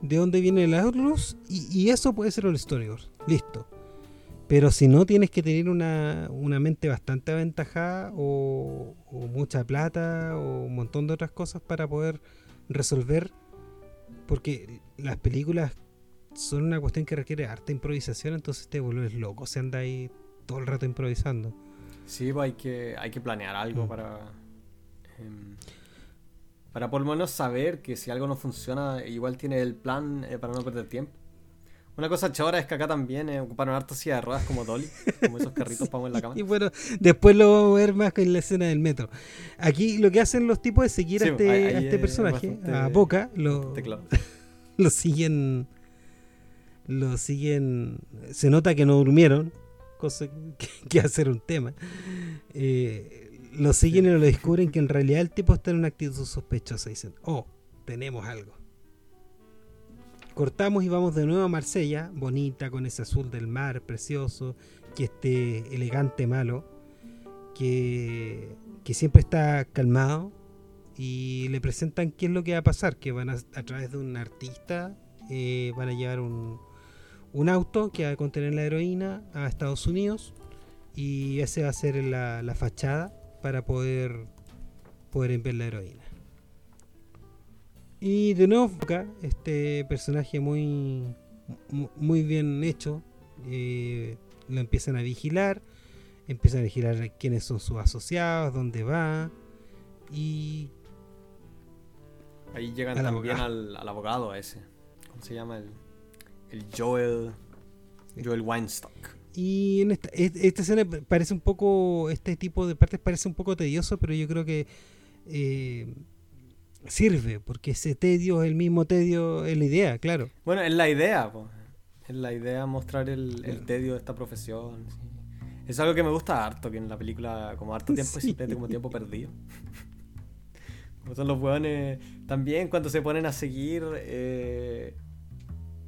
¿De dónde viene la luz? Y, y eso puede ser el storyboard. Listo. Pero si no, tienes que tener una, una mente bastante aventajada o, o, mucha plata o un montón de otras cosas para poder resolver. Porque las películas son una cuestión que requiere harta improvisación, entonces te vuelves loco, se anda ahí todo el rato improvisando. Sí, pues hay que, hay que planear algo mm. para... Eh, para por lo menos saber que si algo no funciona, igual tiene el plan eh, para no perder tiempo. Una cosa chora es que acá también eh, ocuparon harta silla de ruedas como Dolly, como esos carritos para en la cama. Y bueno, después lo vamos a ver más en la escena del metro. Aquí lo que hacen los tipos es seguir sí, a este, a este personaje, a Boca, lo, lo siguen. Lo siguen. Se nota que no durmieron, cosa que, que hacer un tema. Eh, lo siguen sí. y lo descubren que en realidad el tipo está en una actitud sospechosa. Dicen, oh, tenemos algo. Cortamos y vamos de nuevo a Marsella, bonita, con ese azul del mar precioso, que este elegante malo, que, que siempre está calmado, y le presentan qué es lo que va a pasar, que van a, a través de un artista, eh, van a llevar un, un, auto que va a contener la heroína a Estados Unidos, y ese va a ser la, la fachada para poder, poder enviar la heroína. Y de nuevo acá, este personaje muy, muy bien hecho, eh, lo empiezan a vigilar, empiezan a vigilar quiénes son sus asociados, dónde va, y... Ahí llegan al también abogado. Al, al, abogado ese, ¿cómo se llama? El, el Joel, Joel Weinstock. Y en esta, esta escena parece un poco, este tipo de partes parece un poco tedioso, pero yo creo que... Eh, sirve, porque ese tedio es el mismo tedio, es la idea, claro. Bueno, es la idea, po. es la idea mostrar el, el tedio de esta profesión. Sí. Es algo que me gusta harto, que en la película, como harto tiempo, sí. es simplemente como tiempo perdido. como son los hueones, también cuando se ponen a seguir, eh,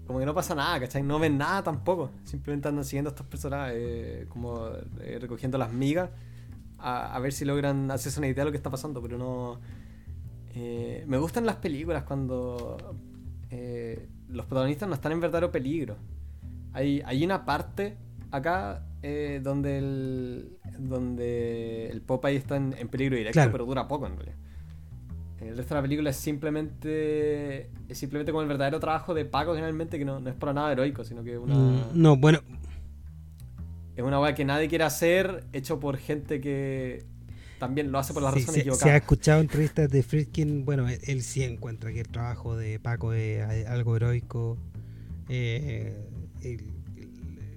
como que no pasa nada, ¿cachai? No ven nada tampoco. Simplemente andan siguiendo a estas personas, eh, como eh, recogiendo las migas, a, a ver si logran hacerse una idea de lo que está pasando, pero no eh, me gustan las películas cuando eh, los protagonistas no están en verdadero peligro. Hay, hay una parte acá eh, donde el donde el Popeye está en, peligro directo, pero dura poco en realidad. El resto de la película es simplemente es simplemente como el verdadero trabajo de Paco generalmente, que no, es para nada heroico, sino que una... Mm, no, bueno... Es una weá que nadie quiere hacer, hecho por gente que también lo hace por las razones se, equivocadas. Se ha escuchado entrevistas de Friedkin, bueno, él, sí encuentra que el trabajo de Paco es algo heroico. Eh,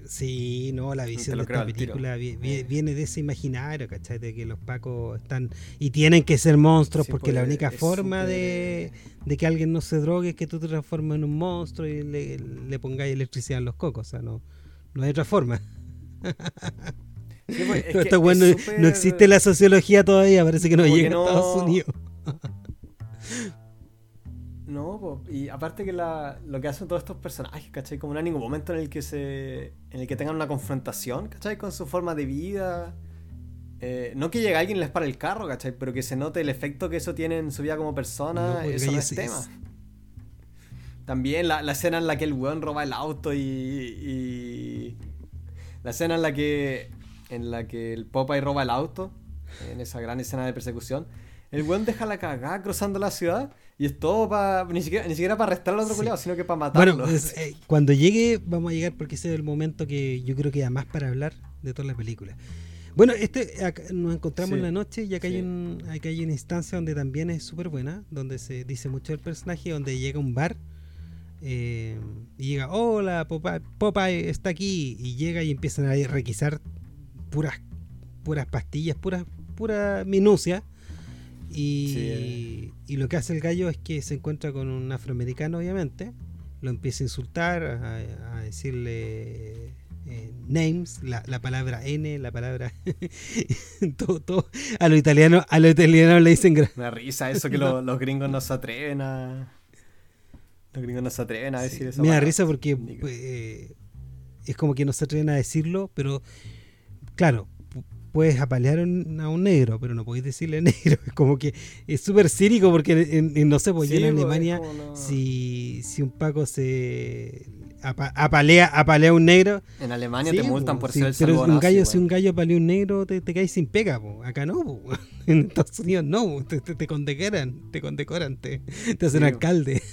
sí, no, la visión de esta película viene, de ese imaginario, ¿cachai? De que los Pacos están y tienen que ser monstruos porque la pues, única forma de, que alguien no se drogue es que tú te transformes en un monstruo y le, le pongáis electricidad en los cocos, o sea, no, no hay otra forma. Pues, bueno, no existe la sociología todavía, parece que no llega a Estados Unidos. No, y aparte que lo que hacen todos estos personajes, ¿cachai? Como no hay ningún momento en el que se. en el que tengan una confrontación, ¿cachai? Con su forma de vida. Eh, no que llegue alguien y les para el carro, ¿cachai? Pero que se note el efecto que eso tiene en su vida como persona, pues, eso no es tema. También la, escena en la que el weón roba el auto y, y. La escena en la que en la que el Popeye roba el auto, en esa gran escena de persecución. El weón deja la cagada cruzando la ciudad y es todo para. Ni siquiera, ni siquiera para arrestar al otro sí. sino que para matarlo. Bueno, eh, cuando llegue, vamos a llegar porque ese es el momento que yo creo que da más para hablar de toda la película. Bueno, este nos encontramos en la noche y acá, hay un, acá hay una instancia donde también es súper buena, donde se dice mucho el personaje, donde llega a un bar eh, y llega, hola, Popeye, Popeye está aquí, y llega y empiezan a requisar puras, puras pastillas, pura, pura minucia. Y, y, lo que hace el gallo es que se encuentra con un afroamericano, obviamente, lo empieza a insultar, a, decirle eh, names, la, palabra N, la palabra todo, todo, a los italianos, a los italianos le dicen una risa eso que los gringos no se atreven a los gringos no se atreven a decir eso. Me da risa porque eh, es como que no se atreven a decirlo, pero claro, puedes apalear a un negro, pero no podéis decirle negro. Es como que es súper círico porque no sé, pues en pues, Alemania, si, si un Paco se apalea, apalea a un negro. En Alemania te multan por ser el Pero un gallo, si un gallo apalea a un negro, te, te caes sin pega, acá no, en Estados Unidos no, te, te, condecoran, te condecoran, te, te hacen alcalde.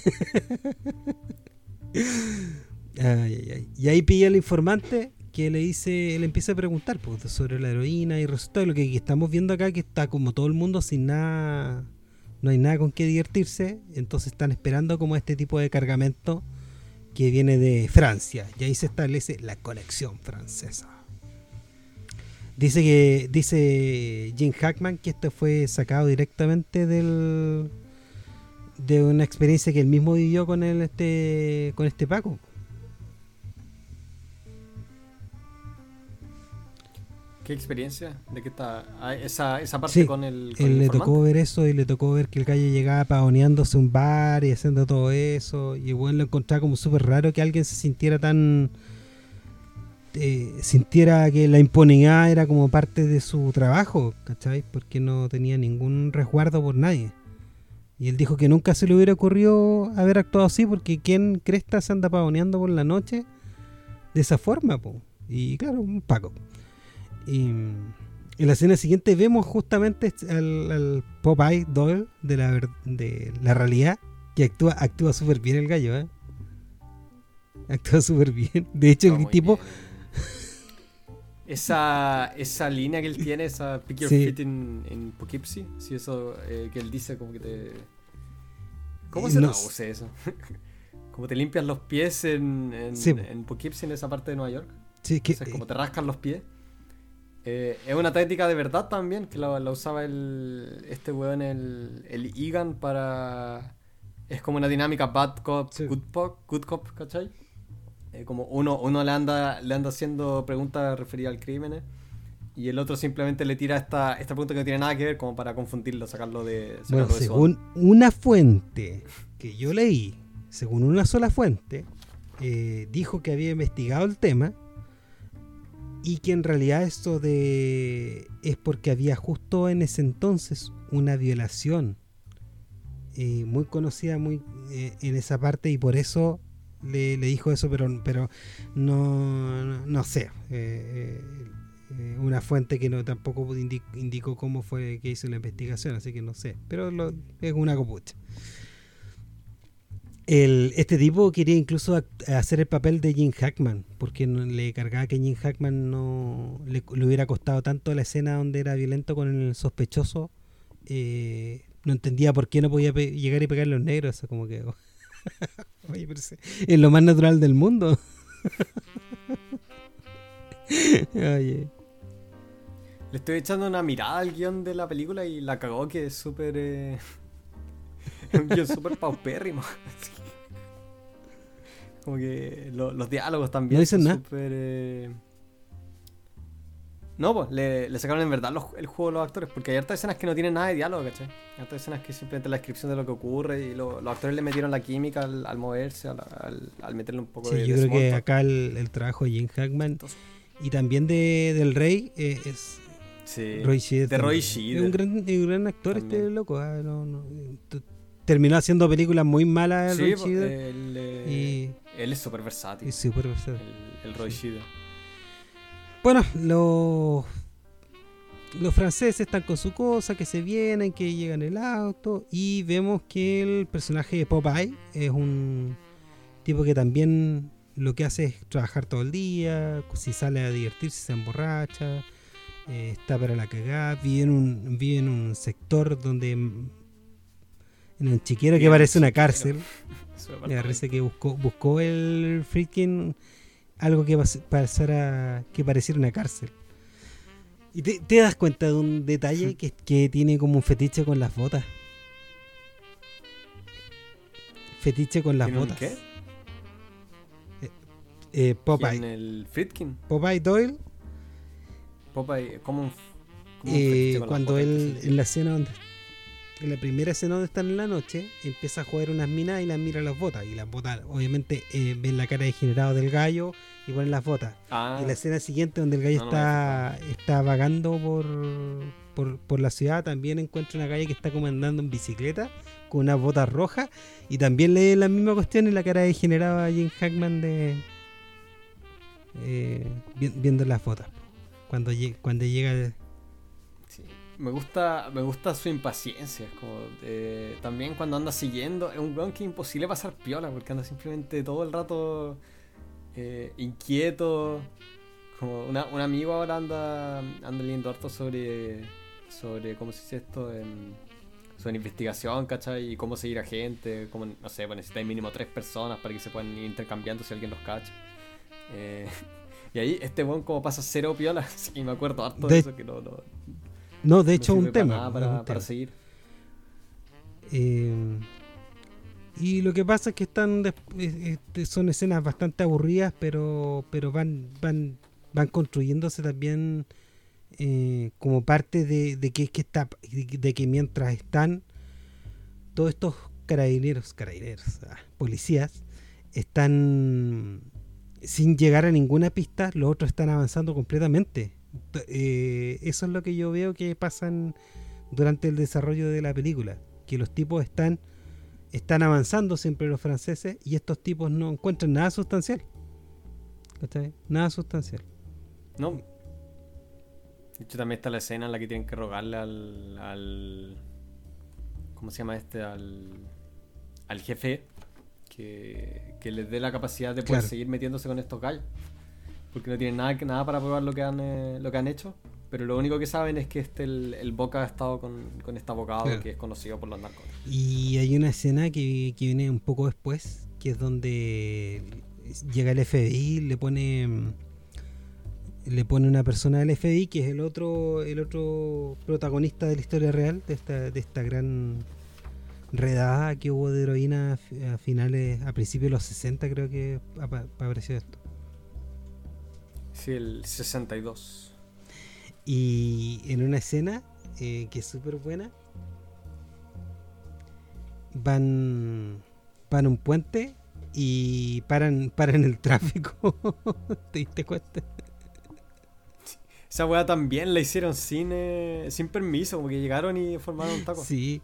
Y ahí pilla el informante que le dice, le empieza a preguntar pues, sobre la heroína y resulta lo que, estamos viendo acá que está como todo el mundo sin nada, no hay nada con qué divertirse, entonces están esperando como este tipo de cargamento que viene de Francia y ahí se establece la conexión francesa. Dice que dice Jim Hackman que esto fue sacado directamente del de una experiencia que él mismo vivió con el este con este Paco. ¿Qué experiencia? ¿De qué está? Ah, esa, esa parte con el. él le tocó ver eso y le tocó ver que el gallo llegaba pavoneándose un bar y haciendo todo eso. Y bueno, lo encontraba como súper raro que alguien se sintiera tan. Eh, sintiera que la impunidad era como parte de su trabajo, ¿cachai? Porque no tenía ningún resguardo por nadie. Y él dijo que nunca se le hubiera ocurrido haber actuado así, porque ¿quién cresta se anda pavoneando por la noche de esa forma? Po? Y claro, un Paco. Y en la escena siguiente vemos justamente al, Popeye Doyle de la, de la realidad que actúa actúa súper bien el gallo, ¿eh? Actúa súper bien. De hecho, el tipo... Esa, esa línea que él tiene, esa pick your fit en, Poughkeepsie, sí, eso eh, que él dice como que te... ¿Cómo se traduce eso? como te limpias los pies en, en, Poughkeepsie, en esa parte de Nueva York. Sí, que... como te rascan los pies. Eh, es una táctica de verdad también, que la, usaba el, este weón, el, el Egan, para... Es como una dinámica bad cop, good, cop, good cop, ¿cachai? Eh, como uno, uno le anda le anda haciendo preguntas referidas al crimen y el otro simplemente le tira esta, esta pregunta que no tiene nada que ver como para confundirlo, sacarlo de... bueno, según una fuente que yo leí, según una sola fuente, eh, dijo que había investigado el tema y que en realidad esto de es porque había justo en ese entonces una violación eh, muy conocida muy eh, en esa parte y por eso le, dijo eso, pero, pero no, no, sé. Eh, eh, una fuente que no tampoco indicó cómo fue que hizo la investigación, así que no sé. Pero es una copucha. El, este tipo quería incluso hacer el papel de Jim Hackman, porque le cargaba que Jim Hackman no le, hubiera costado tanto la escena donde era violento con el sospechoso. Eh, no entendía por qué no podía llegar y pegarle los negros. Eso como que. es lo más natural del mundo. Le estoy echando una mirada al guion de la película y la cagó que es súper. Eh... un guion súper paupérrimo. Como que los diálogos también. No dicen nada. Eh, no, pues le, sacaron en verdad el juego a los actores, porque hay hartas escenas que no tienen nada de diálogo, ¿cachai? Hay hartas escenas que simplemente la descripción de lo que ocurre y los actores le metieron la química al, moverse, al, meterle un poco de. Sí, yo creo que acá el, trabajo de Jim Hackman y también de, del Rey eh, es. Sí, Roy De Roy Es un gran, actor este loco. Ah, no, no, terminó haciendo películas muy malas. Sí, Roy él, y él es súper versátil. Es súper versátil. El, el Roy sí. Bueno, los, los franceses están con su cosa, que se vienen, que llegan el auto y vemos que el personaje de Popeye es un tipo que también lo que hace es trabajar todo el día, si sale a divertirse se emborracha, eh, está para la cagada, vive en un, vive en un sector donde en un chiquero que parece una cárcel. Me parece que buscó, buscó el freaking algo que pasara, que pareciera una cárcel. Y te, das cuenta de un detalle que, que, tiene como un fetiche con las botas. Fetiche con las botas. ¿Qué? Eh, eh, Popeye. ¿En el Fritkin? Popeye Doyle. Popeye, como un. eh, cuando él, en la escena donde en la primera escena donde están en la noche, empieza a jugar unas minas y las mira las botas. Y las botas, obviamente, eh, ven la cara degenerada del gallo y ponen las botas. Ah. y la escena siguiente, donde el gallo está, está vagando por, por, la ciudad, también encuentra una calle que está como andando en bicicleta con unas botas rojas. Y también lee la misma cuestión y la cara degenerada a Jim Hackman de. Eh, viendo las botas. Cuando, cuando llega me gusta, me gusta su impaciencia. Como también cuando anda siguiendo, es un weón que es imposible pasar piola, porque anda simplemente todo el rato eh, inquieto. Como un amigo ahora anda, anda leyendo harto sobre, sobre cómo se dice esto, en, sobre investigación, ¿cachai? Y cómo seguir a gente, como, no sé, pues necesitáis mínimo tres personas para que se puedan ir intercambiando si alguien los cacha. Eh, y ahí este weón como pasa cero piola, y me acuerdo harto de, eso que no, no no, de hecho, un tema. Para, seguir. Eh, y lo que pasa es que están este, son escenas bastante aburridas, pero pero van van van construyéndose también eh, como parte de, que, que está de que mientras están todos estos carabineros, carabineros, ah, policías están sin llegar a ninguna pista, los otros están avanzando completamente. Eh, eso es lo que yo veo que pasa durante el desarrollo de la película, que los tipos están están avanzando siempre los franceses y estos tipos no encuentran nada sustancial. Nada sustancial. No. De hecho, también está la escena en la que tienen que rogarle al. al ¿Cómo se llama este? Al, al jefe que, que les dé la capacidad de poder seguir metiéndose con estos gallos porque no tienen nada, nada para probar lo que han, eh, lo que han hecho. Pero lo único que saben es que este, el, Boca ha estado con, con este abogado que es conocido por los narcos. Y hay una escena que, que, viene un poco después, que es donde llega el FBI, le pone le pone una persona del FBI que es el otro el otro protagonista de la historia real de esta, de esta gran redada que hubo de heroína a finales a principios de los 60 creo que apareció esto Sí, el 62. Y en una escena eh, que es súper buena, van, van a un puente y paran, paran el tráfico. ¿Te diste cuenta? Esa weá también la hicieron sin, sin permiso, como que llegaron y formaron un taco. Sí.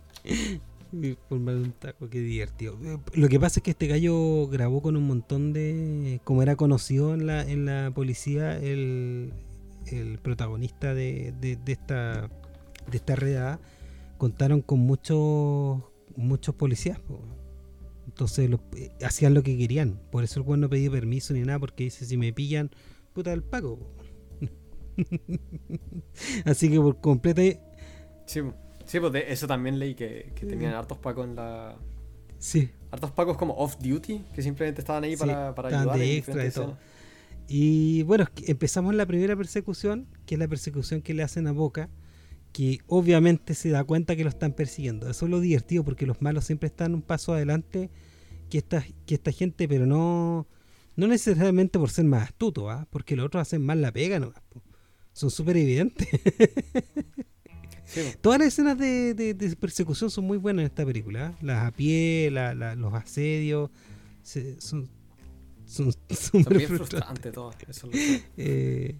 Formar un taco, qué divertido. Eh, lo que pasa es que este gallo grabó con un montón de. Como era conocido en la, en la policía, el, el protagonista de, de, esta de esta redada, contaron con muchos muchos policías. Entonces eh, hacían lo que querían. Por eso el weón no pedía permiso ni nada, porque dice: si me pillan, puta el pago. Así que por completo. Sí, sí pues eso también leí que, tenían hartos pacos en la. Sí. Hartos pacos como off-duty, que simplemente estaban ahí para, para ayudar. De extra y todo. Y bueno, empezamos la primera persecución, que es la persecución que le hacen a Boca, que obviamente se da cuenta que lo están persiguiendo. Eso es lo divertido, porque los malos siempre están un paso adelante que esta, que esta gente, pero no, no necesariamente por ser más astutos, ¿ah? porque los otros hacen más la pega, ¿no? son súper evidentes. Todas las escenas de, persecución son muy buenas en esta película. ¿ah? Las a pie, los asedios, son son súper frustrantes todas. eh,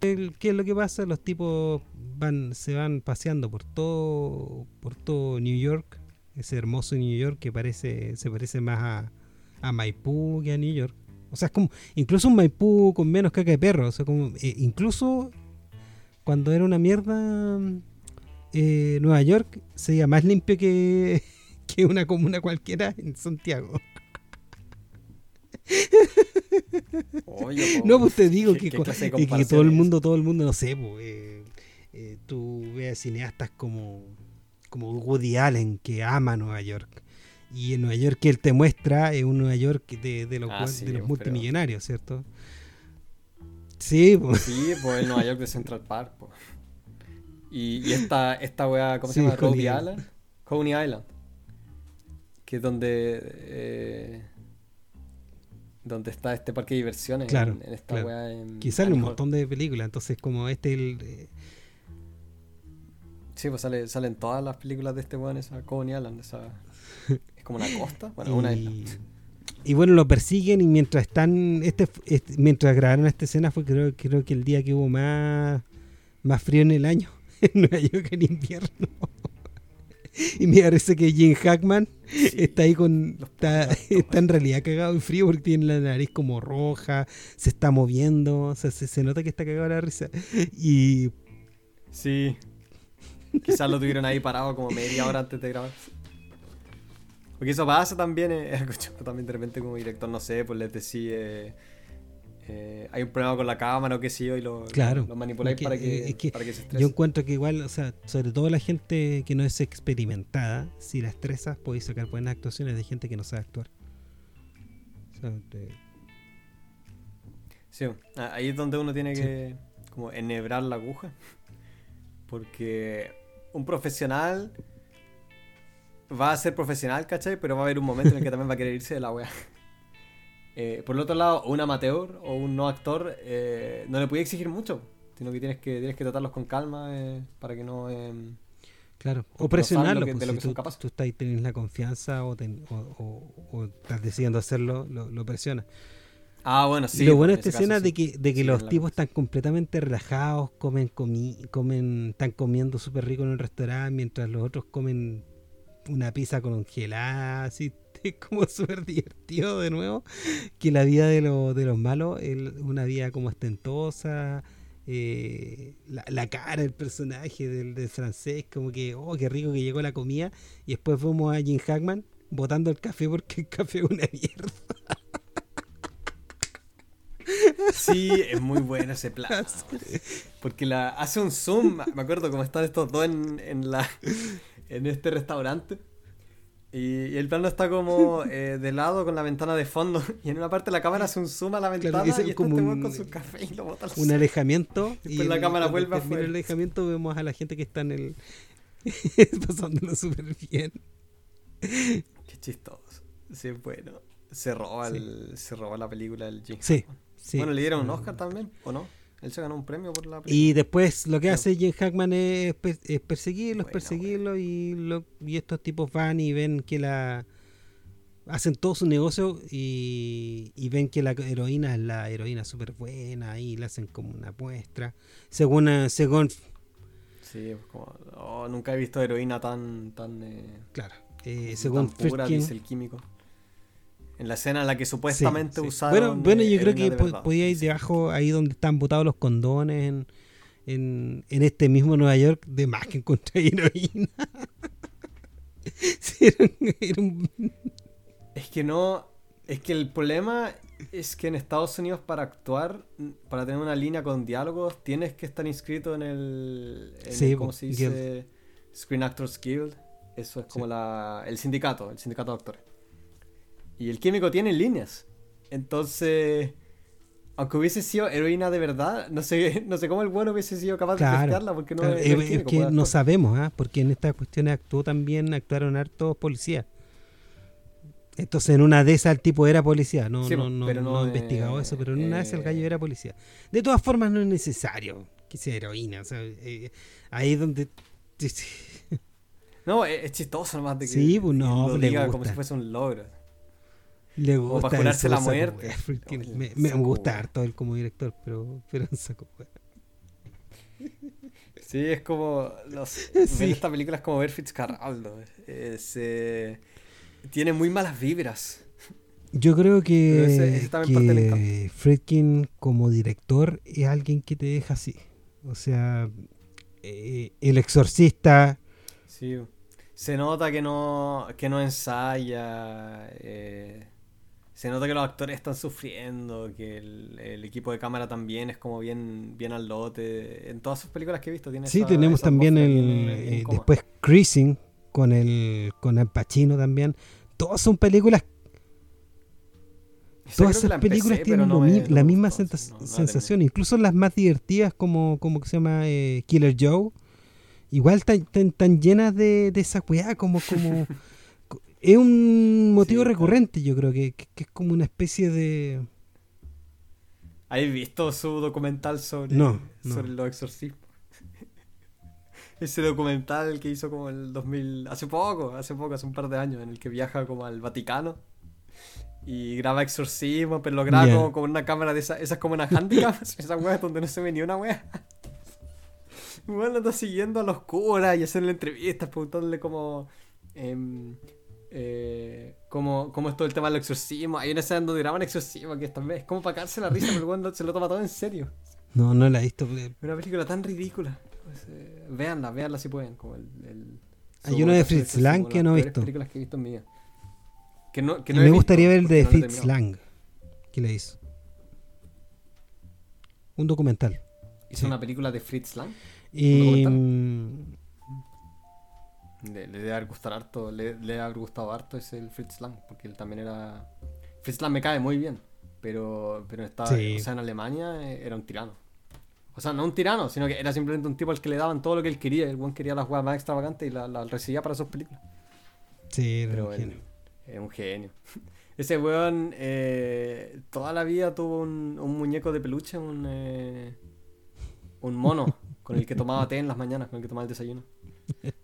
¿Qué es lo que pasa? Los tipos van se van paseando por todo por todo New York, ese hermoso New York que parece se parece más a, a Maipú que a New York. O sea, es como incluso un Maipú con menos caca de perro. O sea, como eh, incluso cuando era una mierda eh, Nueva York se veía más limpio que, que una comuna cualquiera en Santiago no, pues te digo que, todo el mundo, todo el mundo, no sé, pues, eh, eh, tú ves cineastas como, como Woody Allen que ama Nueva York. Y en Nueva York que él te muestra es un Nueva York de, de los, ah, de los multimillonarios, ¿cierto? Sí, pues. Sí, pues el Nueva York de Central Park. Pues. Y, esta, esta wea, ¿cómo se llama? Coney Island. Coney Island. Que es donde eh, donde está este parque de diversiones en, esta Quizás en un montón de películas, entonces como este el... Eh, sí, pues sale, salen todas las películas de este weón, esa Coney Island, esa... es como una costa, bueno, una isla. Y bueno, lo persiguen y mientras están, este, este, mientras grabaron esta escena fue creo, creo que el día que hubo más, más frío en el año, en Nueva York en invierno. y me parece que Jim Hackman está ahí con. Está, en realidad cagado en frío porque tiene la nariz como roja, se está moviendo, o sea, se, nota que está cagado la risa. Y. Sí. Quizás lo tuvieron ahí parado como media hora antes de grabar. Porque eso pasa también, eh, también de repente como director, no sé, pues les decía eh, hay un problema con la cámara o qué sé yo y lo, lo manipuláis para, que, para que se estrese. Yo encuentro que igual, o sea, sobre todo la gente que no es experimentada, si la estresas podéis sacar buenas actuaciones de gente que no sabe actuar. Sí, ahí es donde uno tiene que como enhebrar la aguja. Porque un profesional va a ser profesional, ¿cachai? Pero va a haber un momento en el que también va a querer irse de la wea. Eh, por el otro lado, un amateur o un no actor eh, no le puede exigir mucho, sino que tienes que, tienes que tratarlos con calma eh, para que no... claro, o presionarlo, pues, de si tú, tú estás, tienes la confianza o, o, estás decidiendo hacerlo, lo, lo presionas. Ah, bueno, sí. Lo bueno de esta escena es de que, de que los tipos están completamente relajados, comen, comen, están comiendo súper rico en el restaurante, mientras los otros comen una pizza congelada, así es como súper divertido de nuevo. Que la vida de, de los malos es una vida como estentosa. Eh, la, cara del personaje del, francés, como que, oh, qué rico que llegó la comida. Y después fuimos a Jim Hackman botando el café porque el café es una mierda. Sí, es muy bueno ese plan. Porque la, hace un zoom. Me acuerdo cómo están estos dos en, en, la, en este restaurante. Y, el plano está como eh, de lado con la ventana de fondo. Y en una parte la cámara hace un zoom a la ventana y está como este un, con su café y lo bota al Un alejamiento. y después la cámara vuelve a En el alejamiento vemos a la gente que está en el. pasándolo súper bien. Qué chistoso. Sí, bueno. Se roba, El, se roba la película del James. Sí, sí. Bueno, le dieron un Oscar también, ¿o no? Él se ganó un premio por la película. Y después lo que hace Jim Hackman es, perseguirlos, perseguirlos y, y estos tipos van y ven que la hacen todo su negocio y, ven que la heroína es la heroína súper buena y le hacen como una muestra. Según, eh, según Sí, como, oh, nunca he visto heroína tan... tan Claro. Eh, según pura, dice el químico. En la escena en la que supuestamente usaron. Bueno, bueno yo creo que podía ir debajo, ahí donde están botados los condones, en, en, en este mismo Nueva York, de más que encontrar heroína. Es que no. Es que el problema es que en Estados Unidos para actuar, para tener una línea con diálogos, tienes que estar inscrito en el. ¿Cómo se dice? Screen Actors Guild. Eso es como la, el sindicato, el sindicato de actores. Y el químico tiene líneas. Entonces, aunque hubiese sido heroína de verdad, no sé, no sé cómo el bueno hubiese sido capaz de testearla porque no es, es, que no sabemos, ¿ah? porque en estas cuestiones actuó también, actuaron hartos policías. Entonces en una de esas el tipo era policía, no, no, no, no, he investigado eso, pero en una de esas el gallo era policía. De todas formas no es necesario que sea heroína, o sea, eh, ahí es donde... no, es, chistoso nomás de que sí, pues no, diga como si fuese un logro. Le gusta o para curarse la muerte. me, me, gusta harto él como director, pero, pero saco Sí, es como. Los, Ver esta película es como ver Fitzcarraldo. Es, eh, tiene muy malas vibras. Yo creo que, que Friedkin como director es alguien que te deja así. O sea, eh, el exorcista. Sí, se nota que no, que no ensaya. Eh, se nota que los actores están sufriendo, que el, equipo de cámara también es como bien, bien al lote. En todas sus películas que he visto tiene Sí, tenemos también el, eh, después Creasing con el con el Pacino también todas son películas. Todas esas películas tienen la misma sensación, incluso las más divertidas como, como se llama eh, Killer Joe, igual están llenas de, de esa weá, como, como es un motivo recurrente, yo creo que, que, es como una especie de... ¿Has visto su documental sobre, sobre los exorcismos? ese documental que hizo como el 2000, hace poco, hace poco, hace un par de años, en el que viaja como al Vaticano y graba exorcismo, pero lo graba como con una cámara de esas, esas como una handicap, esas weas donde no se ve ni una wea. Bueno, está siguiendo a los curas y hacerle entrevistas, preguntándole como... Eh, eh, como, como es todo el tema del exorcismo. Hay una escena donde graban exorcismo que es como para caerse la risa, pero cuando se lo toma todo en serio. No, no la he visto. Una película tan ridícula. Pues, eh, véanla, véanla si pueden. Como el, Hay uno de Fritz Lang que no he visto. películas que he visto en mi vida. Que no, que no me gustaría ver el de Fritz Lang. ¿Qué le hizo? Un documental. ¿Hizo una película de Fritz Lang? Y... Le, le, debe haber gustado harto, le, le debe haber gustado harto ese el Fritz Lang, porque él también era. Fritz Lang me cae muy bien, pero, pero estaba, o sea, en Alemania eh, era un tirano. O sea, no un tirano, sino que era simplemente un tipo al que le daban todo lo que él quería. El buen quería las jugadas más extravagantes y la, la, recibía para sus películas. Sí, era un genio. Es un genio. Ese weón eh, toda la vida tuvo un, un muñeco de peluche, un, eh, un mono con el que tomaba té en las mañanas, con el que tomaba el desayuno.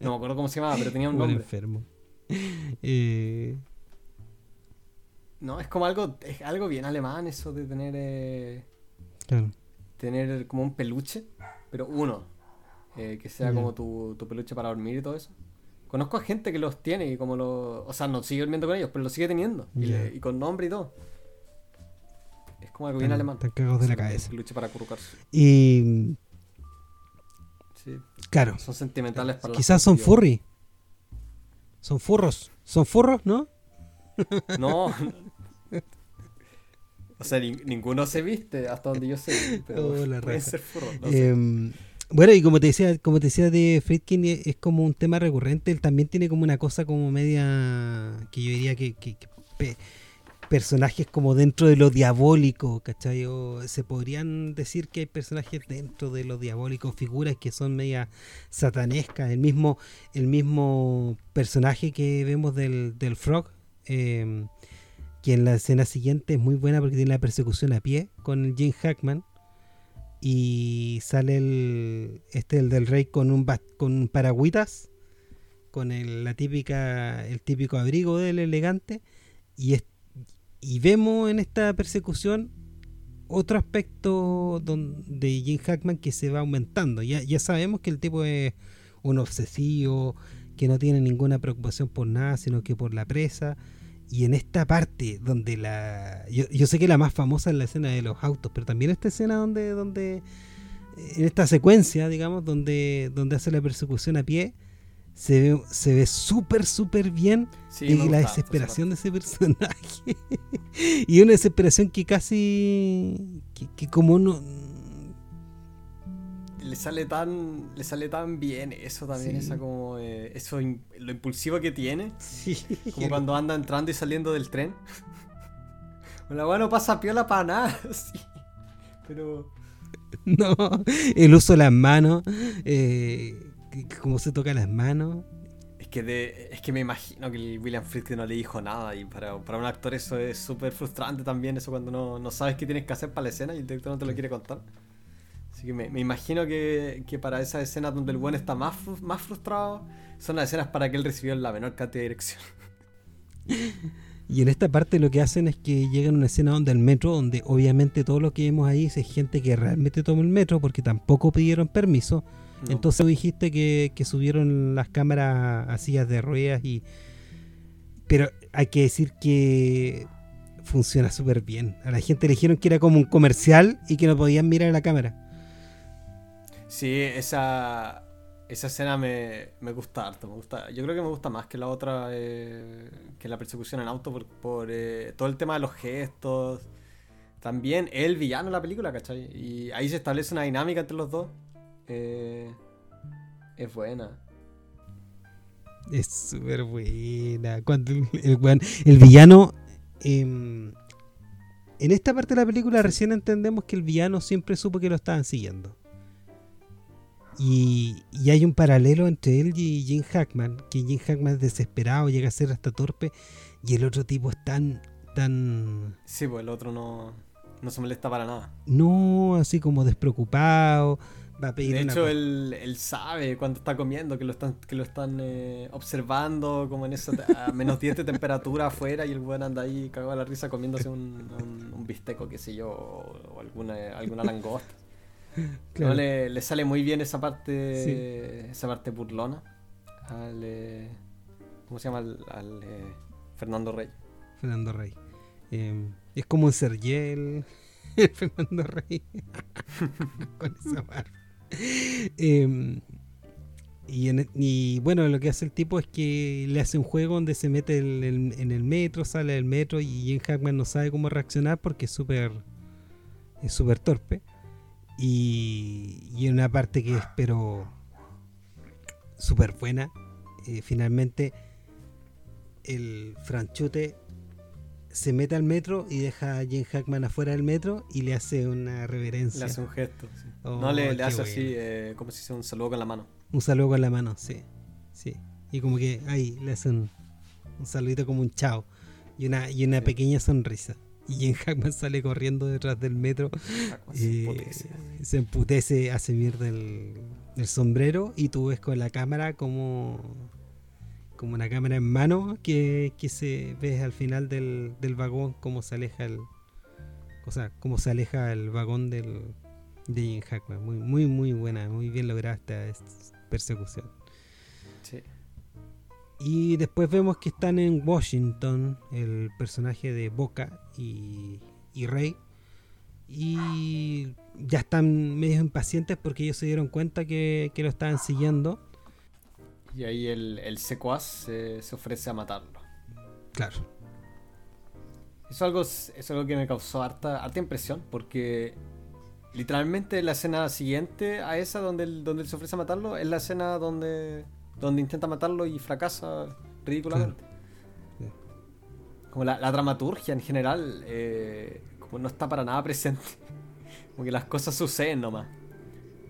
No me acuerdo cómo se llamaba, pero tenía un nombre. enfermo. Eh... No, es como algo, es algo bien alemán eso de tener... Eh... Claro tener como un peluche, pero uno, eh, que sea como tu, peluche para dormir y todo eso. Conozco a gente que los tiene y como lo... O sea, no sigue durmiendo con ellos, pero lo sigue teniendo. Y, con nombre y todo. Es como algo bien alemán. Están cagados de la cabeza. Peluche para acurrucarse. Y... Claro. Son sentimentales para Quizás son furry. Son furros. Son furros, ¿no? No, O sea, ninguno se viste hasta donde yo sé, pero oh, pueden ser em, Bueno, y como te decía, como te decía de Friedkin e, es como un tema recurrente, él también tiene como una cosa como media que yo diría que, personajes como dentro de lo diabólico, ¿cachai? Se podrían decir que hay personajes dentro de lo diabólico, figuras que son media satanescas. El mismo, el mismo personaje que vemos del, del Frog, eh, que en la escena siguiente es muy buena porque tiene la persecución a pie con el Jim Hackman y sale el este el del rey con un con paragüitas con el, la típica el típico abrigo del elegante y y vemos en esta persecución otro aspecto de Jim Hackman que se va aumentando ya, ya sabemos que el tipo es un obsesivo que no tiene ninguna preocupación por nada, sino que por la presa. Y en esta parte donde la... Yo, sé que la más famosa es la escena de los autos, pero también esta escena donde... donde en esta secuencia, digamos, donde, donde hace la persecución a pie, se ve se ve súper, súper bien la desesperación de ese personaje. y una desesperación que casi... que, que como no le sale tan le sale tan bien eso también esa como eh, eso lo impulsivo que tiene. Como cuando anda entrando y saliendo del tren. La weá no pasa piola para nada sí. pero no el uso de las manos eh, cómo se toca las manos es que de, es que me imagino que William Friedkin no le dijo nada y para, para un actor eso es súper frustrante también eso cuando no, no sabes qué tienes que hacer para la escena y el director no te lo quiere contar Así que me, imagino que, para esas escenas donde el buen está más, más frustrado, son las escenas para que él recibió la menor cantidad de dirección. Y en esta parte lo que hacen es que llegan a una escena donde el metro, donde obviamente todo lo que vemos ahí es gente que realmente toma el metro porque tampoco pidieron permiso. Entonces dijiste que, que, subieron las cámaras a sillas de ruedas y... Pero hay que decir que funciona súper bien. A la gente le dijeron que era como un comercial y que no podían mirar a la cámara. Sí, esa, esa escena me, gusta harto. Me gusta, yo creo que me gusta más que la otra, eh, que la persecución en auto, por, eh, todo el tema de los gestos. También el villano de la película, ¿cachai? Y ahí se establece una dinámica entre los dos. Eh, es buena. Es súper buena. Cuando el, el villano. Em, en esta parte de la película recién entendemos que el villano siempre supo que lo estaban siguiendo. Y, hay un paralelo entre él y Jim Hackman, que Jim Hackman es desesperado, llega a ser hasta torpe, y el otro tipo es tan, tan... Sí, pues el otro no, no se molesta para nada. No, así como despreocupado. Va a pedir de hecho, él, él, sabe cuando está comiendo, que lo están, que lo están eh, observando como en esa a menos 10 de temperatura afuera y el buen anda ahí cagado a la risa comiéndose un, un, bisteco, qué sé yo, o alguna, alguna langosta. No, le, sale muy bien esa parte esa parte burlona al eh, ¿cómo se llama? al, eh, Fernando Rey. Fernando Rey. Em, es como un Sergel el Fernando Rey con esa barba. Em, y, y, bueno, lo que hace el tipo es que le hace un juego donde se mete en el metro, sale del metro y Jim Hackman no sabe cómo reaccionar porque es súper es súper torpe. Y, en una parte que espero súper buena, eh, finalmente el franchute se mete al metro y deja a Jim Hackman afuera del metro y le hace una reverencia. Le hace un gesto. Oh, no le, hace así, eh, como si fuese un saludo con la mano. Un saludo con la mano, sí. sí. Y como que ahí le hace un, saludito como un chao y una, y una pequeña sonrisa y en Hackman sale corriendo detrás del metro. Eh, se emputece, hace mierda el, el, sombrero y tú ves con la cámara como, como una cámara en mano que, que se ves al final del, del vagón cómo se aleja el o sea, cómo se aleja el vagón del de Jim Hackman. Muy, muy, muy buena, muy bien lograda esta persecución. Sí. Y después vemos que están en Washington, el personaje de Boca y, Rey. Y ya están medio impacientes porque ellos se dieron cuenta que, lo estaban siguiendo. Y ahí el, el secuaz se, ofrece a matarlo. Claro. Eso algo, es algo que me causó harta, harta impresión porque literalmente la escena siguiente a esa donde donde él se ofrece a matarlo es la escena donde donde intenta matarlo y fracasa ridículamente. Como la, dramaturgia en general, eh, como no está para nada presente. Como que las cosas suceden nomás.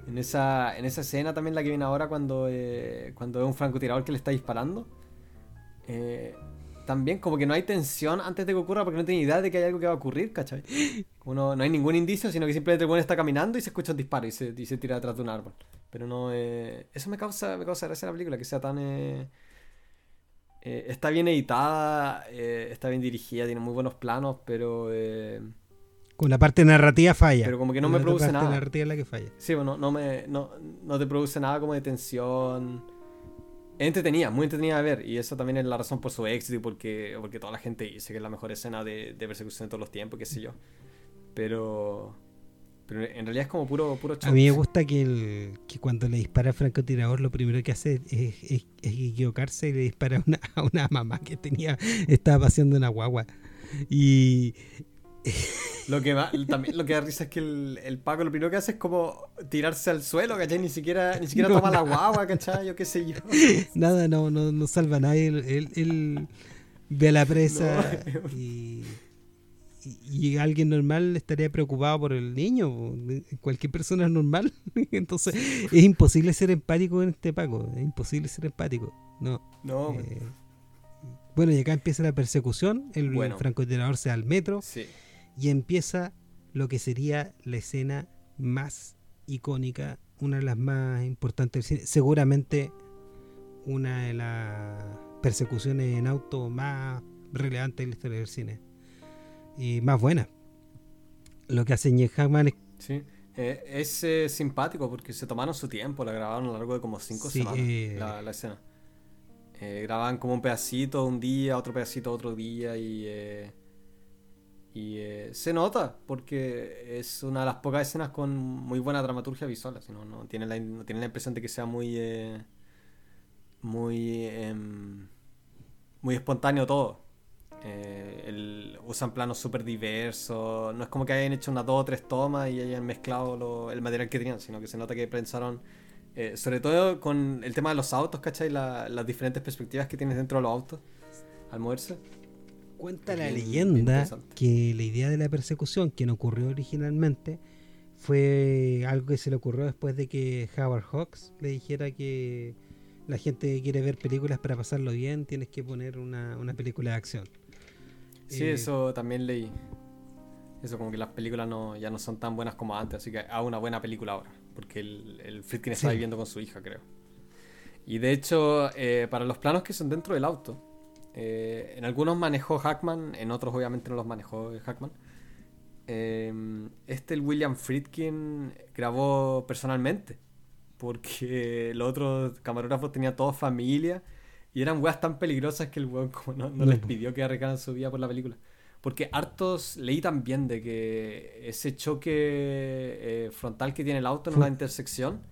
En esa, en esa escena también la que viene ahora cuando, eh, cuando es un francotirador que le está disparando. Eh, también como que no hay tensión antes de que ocurra porque no tiene idea de que hay algo que va a ocurrir, ¿cachai? Como no, hay ningún indicio, sino que simplemente el buen está caminando y se escucha un disparo y se, y se tira detrás de un árbol. Pero no. Eh, eso me causa, me causa gracia la película, que sea tan. Eh, eh, está bien editada, está bien dirigida, tiene muy buenos planos, pero. con la parte narrativa falla. Pero como que no me produce nada. La narrativa es la que falla. Sí, bueno, no, me, no, no te produce nada como de tensión. Entretenida, muy entretenida de ver. Y eso también es la razón por su éxito y porque, porque toda la gente dice que es la mejor escena de, de persecución de todos los tiempos, qué sé yo. Pero. Pero en realidad es como puro, puro A mí me gusta que, el, que cuando le dispara al francotirador, lo primero que hace es, equivocarse y le dispara a una, a una mamá que tenía estaba paseando una guagua. Y. Lo que, también, lo que da risa es que el, el, Paco lo primero que hace es como tirarse al suelo, ¿cachai? Ni siquiera, ni siquiera toma la guagua, ¿cachai? Yo qué sé yo. Nada, no, no, no salva a nadie. Él, él, ve a la presa y, y, alguien normal estaría preocupado por el niño. Cualquier persona es normal. Entonces es imposible ser empático en este Paco. Es imposible ser empático. No. No. Eh, bueno, y acá empieza la persecución. El francotirador se da al metro. Sí y empieza lo que sería la escena más icónica, una de las más importantes del cine, seguramente una de las persecuciones en auto más relevantes en la historia del cine y más buena. Lo que hace Nick Hackman es... Sí. Eh, es eh, simpático porque se tomaron su tiempo, la grabaron a lo largo de como cinco semanas eh, la, la, escena. grababan como un pedacito un día, otro pedacito otro día y y eh, se nota, porque es una de las pocas escenas con muy buena dramaturgia visual. Así, ¿no? No, tiene la, no tiene la impresión de que sea muy. Eh, muy. Em, muy espontáneo todo. Eh, el, usan planos súper diversos. No es como que hayan hecho unas dos o tres tomas y hayan mezclado el material que tenían, sino que se nota que pensaron. sobre todo con el tema de los autos, ¿cachai? las diferentes perspectivas que tienes dentro de los autos al moverse Cuenta la leyenda que la idea de la persecución, que no ocurrió originalmente, fue algo que se le ocurrió después de que Howard Hawks le dijera que la gente quiere ver películas para pasarlo bien, tienes que poner una, película de acción. Sí, eh, eso también leí. Eso como que las películas no, ya no son tan buenas como antes, así que haga una buena película ahora, porque el, el Friedkin está viviendo con su hija, creo. Y de hecho, eh, para los planos que son dentro del auto, eh, en algunos manejó Hackman, en otros obviamente no los manejó Hackman. Em, este, el William Friedkin, grabó personalmente. Porque los otros camarógrafos tenían toda familia. Y eran weas tan peligrosas que el weón como no, les pidió que arriesgaran su vida por la película. Porque hartos leí también de que ese choque eh, frontal que tiene el auto en una intersección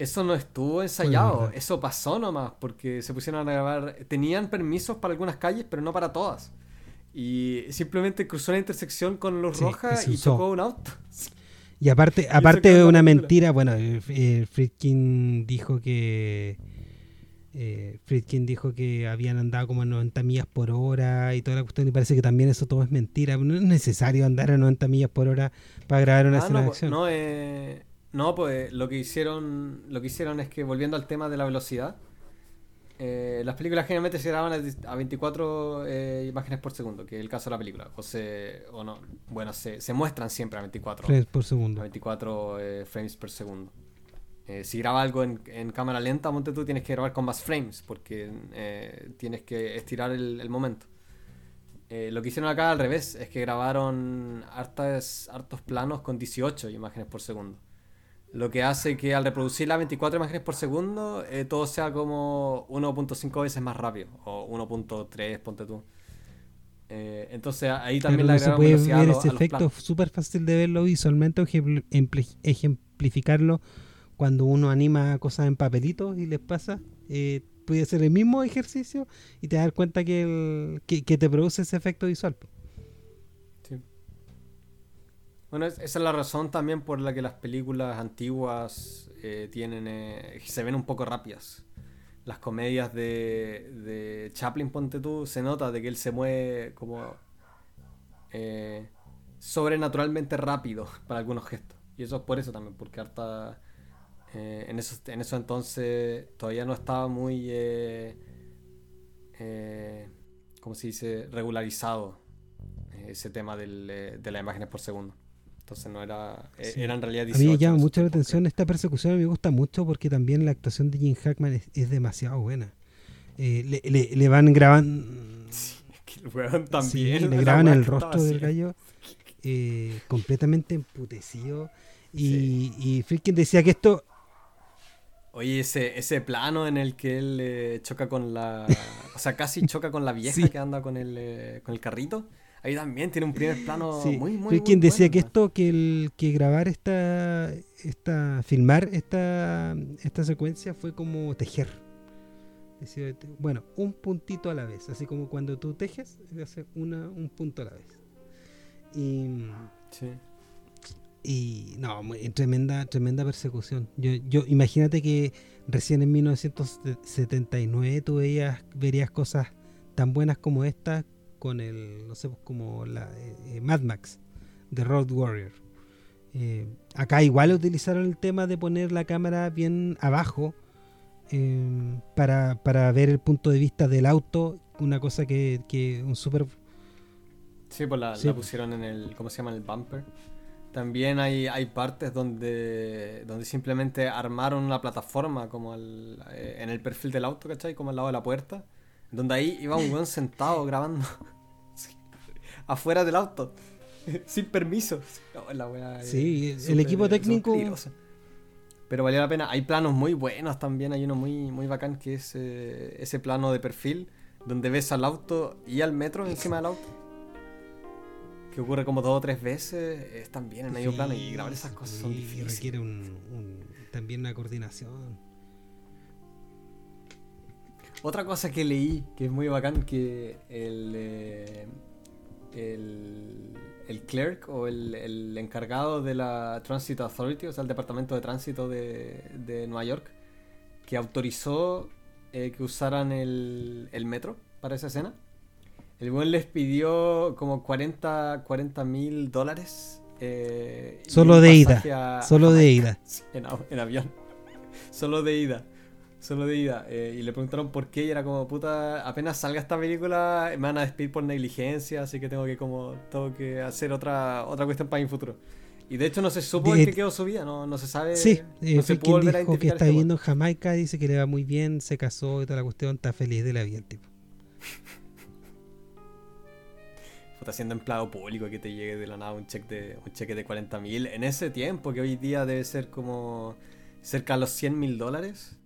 eso no estuvo ensayado, eso pasó nomás, porque se pusieron a grabar, tenían permisos para algunas calles, pero no para todas. Y simplemente cruzó la intersección con luz roja y chocó un auto. Y aparte, aparte de una mentira, bueno, eh, Friedkin dijo que eh, Friedkin dijo que habían andado como a 90 millas por hora y toda la cuestión y parece que también eso todo es mentira. No es necesario andar a 90 millas por hora para grabar una ah, escena de pues, acción. No, eh, no, pues lo que hicieron, lo que hicieron es que volviendo al tema de la velocidad, eh, las películas generalmente se graban a 24 eh, imágenes por segundo, que es el caso de la película. O, se, o no, bueno, se, se muestran siempre a 24 frames por segundo. 24 eh, frames por segundo. si graba algo en, en, cámara lenta, monte tú tienes que grabar con más frames, porque tienes que estirar el, el momento. lo que hicieron acá al revés es que grabaron hartas, hartos planos con 18 imágenes por segundo. Lo que hace que al reproducir las 24 imágenes por segundo, eh, todo sea como 1.5 veces más rápido. O 1.3, ponte tú. Eh, entonces ahí también la se puede ver ese efecto súper fácil de verlo visualmente o ejemplificarlo cuando uno anima cosas en papelitos y les pasa. Eh, puede hacer el mismo ejercicio y te das cuenta que, que, que te produce ese efecto visual. Bueno, esa es la razón también por la que las películas antiguas eh, tienen eh, se ven un poco rápidas. Las comedias de, de, Chaplin, ponte tú, se nota de que él se mueve como eh, sobrenaturalmente rápido para algunos gestos. Y eso es por eso también, porque harta en, eso, en eso entonces todavía no estaba muy, ¿cómo se dice?, regularizado ese tema del, de las imágenes por segundo. Entonces no era. Eh, era en realidad 18. A mí me llama mucho la atención esta persecución, me gusta mucho porque también la actuación de Jim Hackman es, demasiado buena. Eh, le, van grabando. Sí, es que el también. le graban el rostro del gallo eh, completamente emputecido. Y, sí. y decía que esto Oye, ese, ese plano en el que él eh, choca con la. O sea, casi choca con la vieja que anda con el, eh, con el carrito. Ahí también tiene un primer plano muy, muy, quien decía que esto, que el que grabar esta, esta, filmar esta, esta secuencia fue como tejer. Bueno, un puntito a la vez, así como cuando tú tejes, hace una, un punto a la vez. Y, sí. y no, tremenda, tremenda persecución. Yo, yo, imagínate que recién en 1979 tú veías, verías cosas tan buenas como esta con el, no sé, como la eh, eh, Mad Max de Road Warrior. Eh, acá igual utilizaron el tema de poner la cámara bien abajo para, para, ver el punto de vista del auto, una cosa que, que un super... Sí, pues la, la, pusieron en el, ¿cómo se llama? El bumper. También hay, hay partes donde, donde simplemente armaron una plataforma como en el perfil del auto, ¿cachai? Como al lado de la puerta donde ahí iba un buen sentado grabando. afuera del auto. Sin permiso. sí, el equipo técnico. Pero valió la pena. Hay planos muy buenos también. Hay uno muy, muy bacán que es eh, ese plano de perfil donde ves al auto y al metro encima del auto. Que ocurre como dos o tres veces. Es también en medio plano y grabar esas cosas son difíciles. Requiere también una coordinación. Otra cosa que leí, que es muy bacán, que el, eh, el, clerk o el, encargado de la Transit Authority, o sea, el departamento de tránsito de, Nueva York, que autorizó eh, que usaran el, metro para esa escena. El buen les pidió como 40 mil dólares. Eh, solo de ida. Solo de ida. en avión. Solo de ida. Solo de ida. Eh, y le preguntaron por qué y era como, puta, apenas salga esta película me van a despedir por negligencia, así que tengo que como, tengo que hacer otra, otra cuestión para mi futuro. Y de hecho no se supo en qué quedó su vida, no, no se sabe. Sí, no se pudo volver dijo que está viviendo en Jamaica, dice que le va muy bien, se casó y toda la cuestión, está feliz de la vida el tipo. Puta, siendo empleado público que te llegue de la nada un cheque de, un cheque de 40 mil en ese tiempo, que hoy día debe ser como cerca de los 100 mil dólares.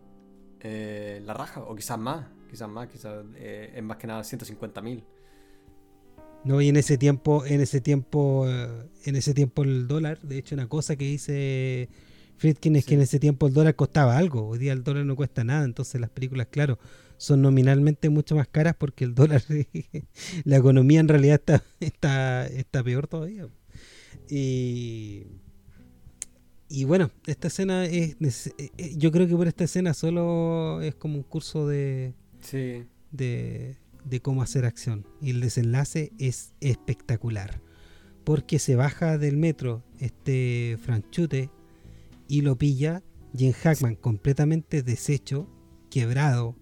Eh, la raja, o quizás más, quizás más, quizás eh, es más que nada 150 mil. No, y en ese tiempo, en ese tiempo, eh, en ese tiempo el dólar, de hecho una cosa que dice Friedkin es que en ese tiempo el dólar costaba algo, hoy día el dólar no cuesta nada, entonces las películas, claro, son nominalmente mucho más caras porque el dólar, la economía en realidad está, está, está peor todavía. Y y bueno, esta escena es, eh, eh, yo creo que por esta escena solo es como un curso de de, cómo hacer acción. Y el desenlace es espectacular porque se baja del metro este franchute y lo pilla Jim Hackman completamente deshecho quebrado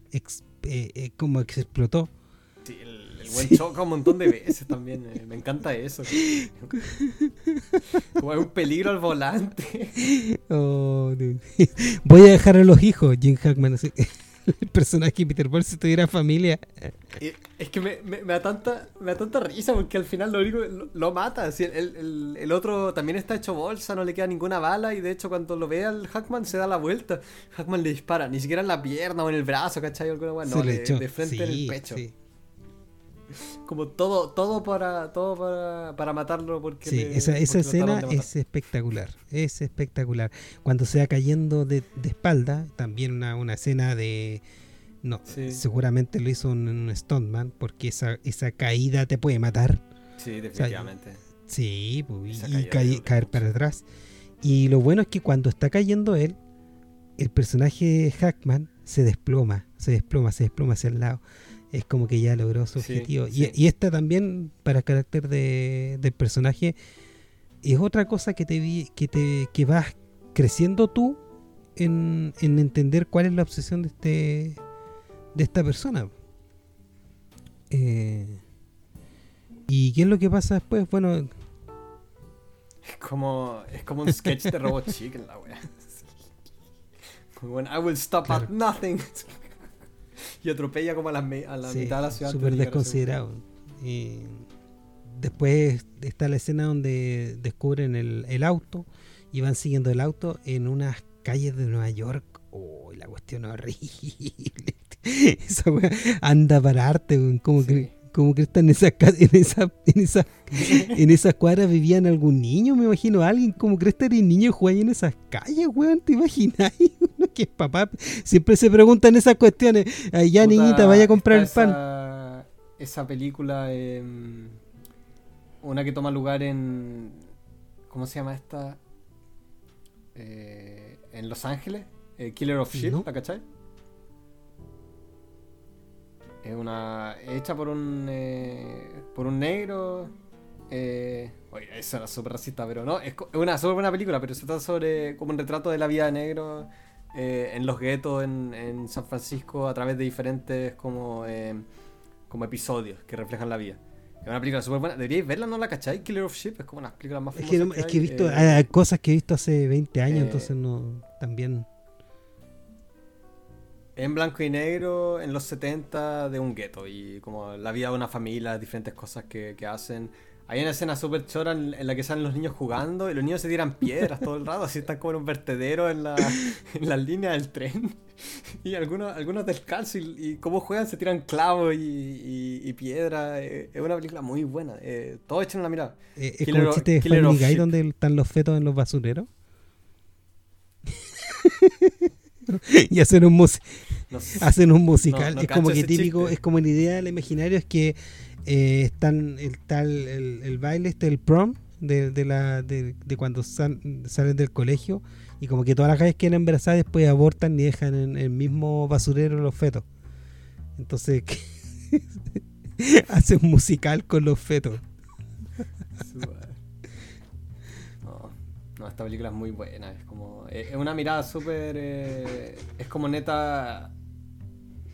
eh, como que se explotó sí, buen choca un montón de veces también. Eh, me encanta eso. Como hay un peligro al volante. Oh, Voy a dejar a los hijos, Jim Hackman. El personaje Peter Paul si tuviera familia. Es que me, me, da tanta, me da tanta risa porque al final lo único lo, mata. el, el, el, otro también está hecho bolsa, no le queda ninguna bala. Y de hecho, cuando lo ve al Hackman, se da la vuelta. Hackman le dispara, ni siquiera en la pierna o en el brazo, ¿cachai? Alguna, no, de frente en el pecho como todo todo para todo para, para matarlo porque sí, esa, esa escena es espectacular es espectacular. Cuando se va cayendo de, de espalda también una, una escena de no seguramente lo hizo un, un stuntman porque esa, esa caída te puede matar. Sí definitivamente. sí pues, y, caer para atrás. Y lo bueno es que cuando está cayendo él el personaje Hackman se desploma se desploma se desploma hacia el lado es como que ya logró su objetivo. Y, esta también, para el carácter de, del personaje, es otra cosa que te vi, que te que vas creciendo tú en, en entender cuál es la obsesión de este de esta persona. Eh, ¿Y qué es lo que pasa después? Bueno, es como es como un sketch de Robot Chicken la wea. When I will stop at nothing y atropella como a la, a la mitad de la ciudad. Súper desconsiderado. Y después está la escena donde descubren el, auto y van siguiendo el auto en unas calles de Nueva York. Oh, la cuestión horrible. Esa weá anda para arte, como que como que están en esa en esa en esa en esas cuadras vivían algún niño, me imagino alguien, como crees que eres niño jugando en esas calles, weón, ¿te imaginas? que papá siempre se preguntan esas cuestiones. Ya niñita, vaya a comprar el pan. Esa película em, una que toma lugar en ¿cómo se llama esta? Eh, en Los Ángeles, eh, Killer of Sheep, ¿la cachai? Es una. hecha por un. Eh, por un negro. Eh, oye, eso era súper racista, pero no. Es, una súper buena película, pero se trata sobre. como un retrato de la vida de negro. Eh, en los guetos en, en, San Francisco a través de diferentes como, como episodios que reflejan la vida. Es una película súper buena. Deberíais verla, ¿no la cacháis? Killer of Ship es como una película más famosas. Es que, he visto cosas que he visto hace 20 años, entonces no. También en blanco y negro en los 70 de un gueto y como la vida de una familia, diferentes cosas que, hacen. Hay una escena súper chora en, la que salen los niños jugando y los niños se tiran piedras todo el rato, así están como en un vertedero en la, en la línea del tren. Y algunos, algunos descalzos y, cómo juegan se tiran clavos y, y, piedra. Eh, es una película muy buena. Eh, todo hecho en la mirada. Eh, ¿Es como el chiste de Family Guy donde están los fetos en los basureros? y hacen un, hacen un musical. es como que típico, es como la idea del imaginario es que eh, están el tal, el, baile este, el prom, de, de, la, de, cuando salen del colegio y como que todas las calles quieren embarazar después abortan y dejan en el mismo basurero los fetos. Entonces hacen musical con los fetos. No, esta película es muy buena. Es como. Eh, es una mirada súper. Eh, es como neta.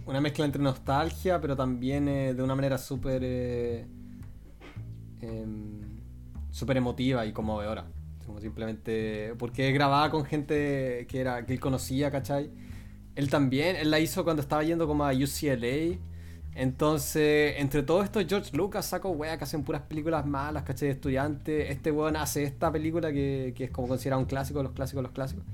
Una mezcla entre nostalgia, pero también eh, de una manera súper. Em, súper emotiva y conmovedora. Como simplemente. Porque grababa con gente que, era, que él conocía, ¿cachai? Él también. Él la hizo cuando estaba yendo como a UCLA. Entonces, entre todo esto, George Lucas sacó weas que hacen puras películas malas, caché de estudiante. Este weón hace esta película que, es como considerada un clásico los clásicos los clásicos.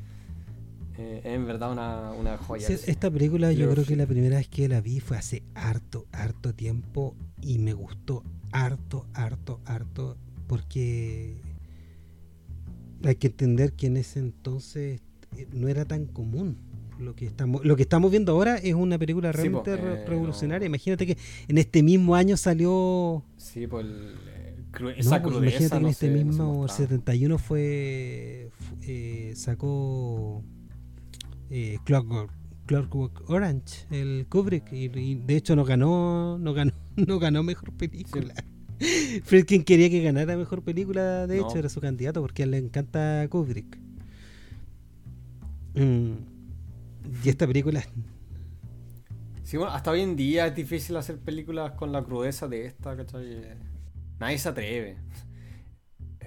Eh, es en verdad una, joya. esta película yo creo que la primera vez que la vi fue hace harto, harto tiempo y me gustó harto, harto, harto porque hay que entender que en ese entonces eh, no era tan común lo que estamos lo que estamos viendo ahora es una película realmente eh, revolucionaria. Imagínate que en este mismo año salió Sí, pues esa crudeza, imagínate que en este mismo 71 fue eh, sacó eh, Clockwork, Orange, el Kubrick y, de hecho no ganó no ganó no ganó mejor película. Fredkin quería que ganara mejor película, de hecho era su candidato porque a él le encanta Kubrick. Mm. Y esta película. Sí, bueno, hasta hoy en día es difícil hacer películas con la crudeza de esta, ¿cachai? Nadie se atreve.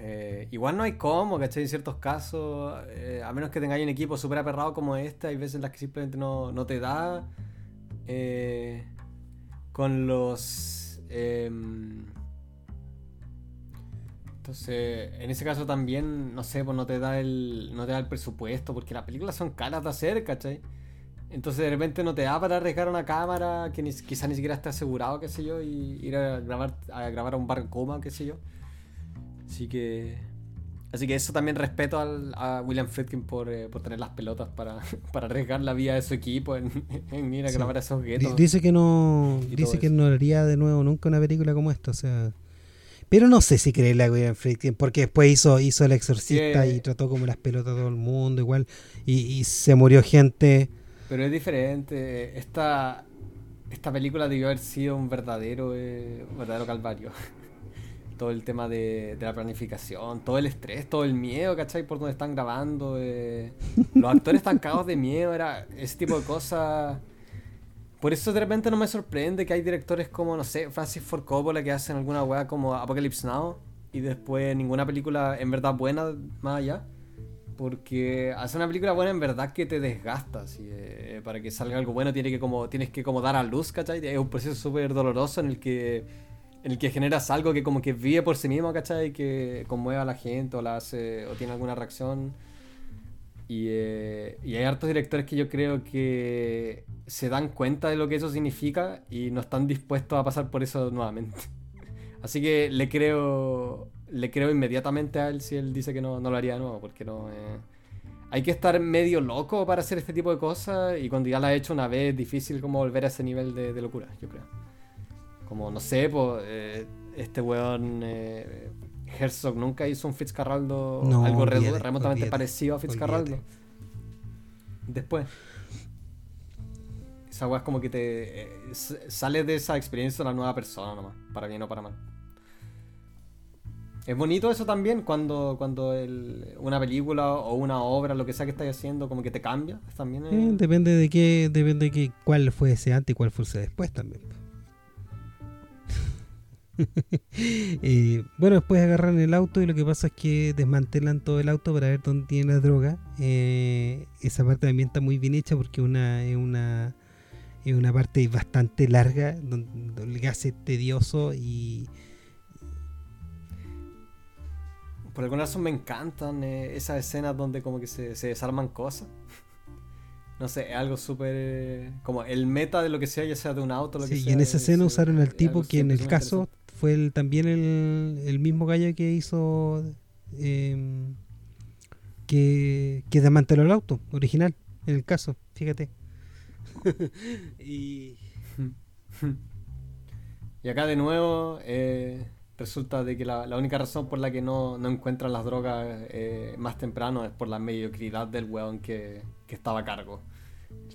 Eh, igual no hay cómo, ¿cachai? En ciertos casos, eh, a menos que tengáis un equipo súper aperrado como este, hay veces en las que simplemente no, te da. Eh, con los. Em, entonces, en ese caso también, no sé, pues no te da el, no te da el presupuesto, porque las películas son caras de hacer, ¿cachai? Entonces de repente no te da para arriesgar una cámara que ni, quizá ni siquiera esté asegurado, qué sé yo, y ir a grabar a, grabar a un bar en coma, qué sé yo. Así que... Así que eso también respeto al, a William Friedkin por, eh, por tener las pelotas para, para, arriesgar la vida de su equipo en, ir a grabar a esos guetos. Dice que no dice que no haría de nuevo nunca una película como esta, o sea... Pero no sé si cree la William Friedkin, porque después hizo, hizo El Exorcista y trató como las pelotas a todo el mundo, igual, y, se murió gente. Pero es diferente. Esta, esta película debió haber sido un verdadero, eh, verdadero calvario. todo el tema de, la planificación, todo el estrés, todo el miedo, ¿cachai? Por donde están grabando. Eh. Los actores están cagados de miedo, era ese tipo de cosas por eso de repente no me sorprende que hay directores como, no sé, Francis Ford Coppola que hacen alguna weá como Apocalypse Now y después ninguna película en verdad buena más allá. Porque hacer una película buena en verdad que te desgastas. Y, eh, para que salga algo bueno tiene que como, tienes que como dar a luz, ¿cachai? Es un proceso súper doloroso en el que el que generas algo que como que vive por sí mismo, ¿cachai? Que conmueva a la gente o la hace, o tiene alguna reacción. Y, eh, y hay hartos directores que yo creo que se dan cuenta de lo que eso significa y no están dispuestos a pasar por eso nuevamente. Así que le creo le creo inmediatamente a él si él dice que no, no lo haría de nuevo, porque no... Eh, hay que estar medio loco para hacer este tipo de cosas y cuando ya la ha hecho una vez es difícil como volver a ese nivel de, locura, yo creo. Como, no sé, pues este weón eh, Herzog nunca hizo un Fitzcarraldo algo remotamente parecido a Fitzcarraldo. Después. Esa weá es como que te eh, sale de esa experiencia una nueva persona nomás, para bien o para mal. Es bonito eso también cuando, cuando una película o una obra, lo que sea que estáis haciendo, como que te cambia. También depende de qué, depende de qué, cuál fue ese antes y cuál fue ese después también. bueno, después agarran el auto y lo que pasa es que desmantelan todo el auto para ver dónde tiene la droga. Eh, esa parte también está muy bien hecha porque una, es una es una parte bastante larga donde el gas es tedioso y Por alguna razón me encantan eh, esas escenas donde como que se, desarman cosas. No sé, es algo súper... como el meta de lo que sea, ya sea de un auto, lo que sea. y en esa escena usaron al tipo que en el caso fue el, también el, mismo gallo que hizo... Em, que, que desmanteló el auto original, en el caso, fíjate. y... y acá de nuevo... Eh, resulta de que la, única razón por la que no, encuentran las drogas eh, más temprano es por la mediocridad del weón que, estaba a cargo.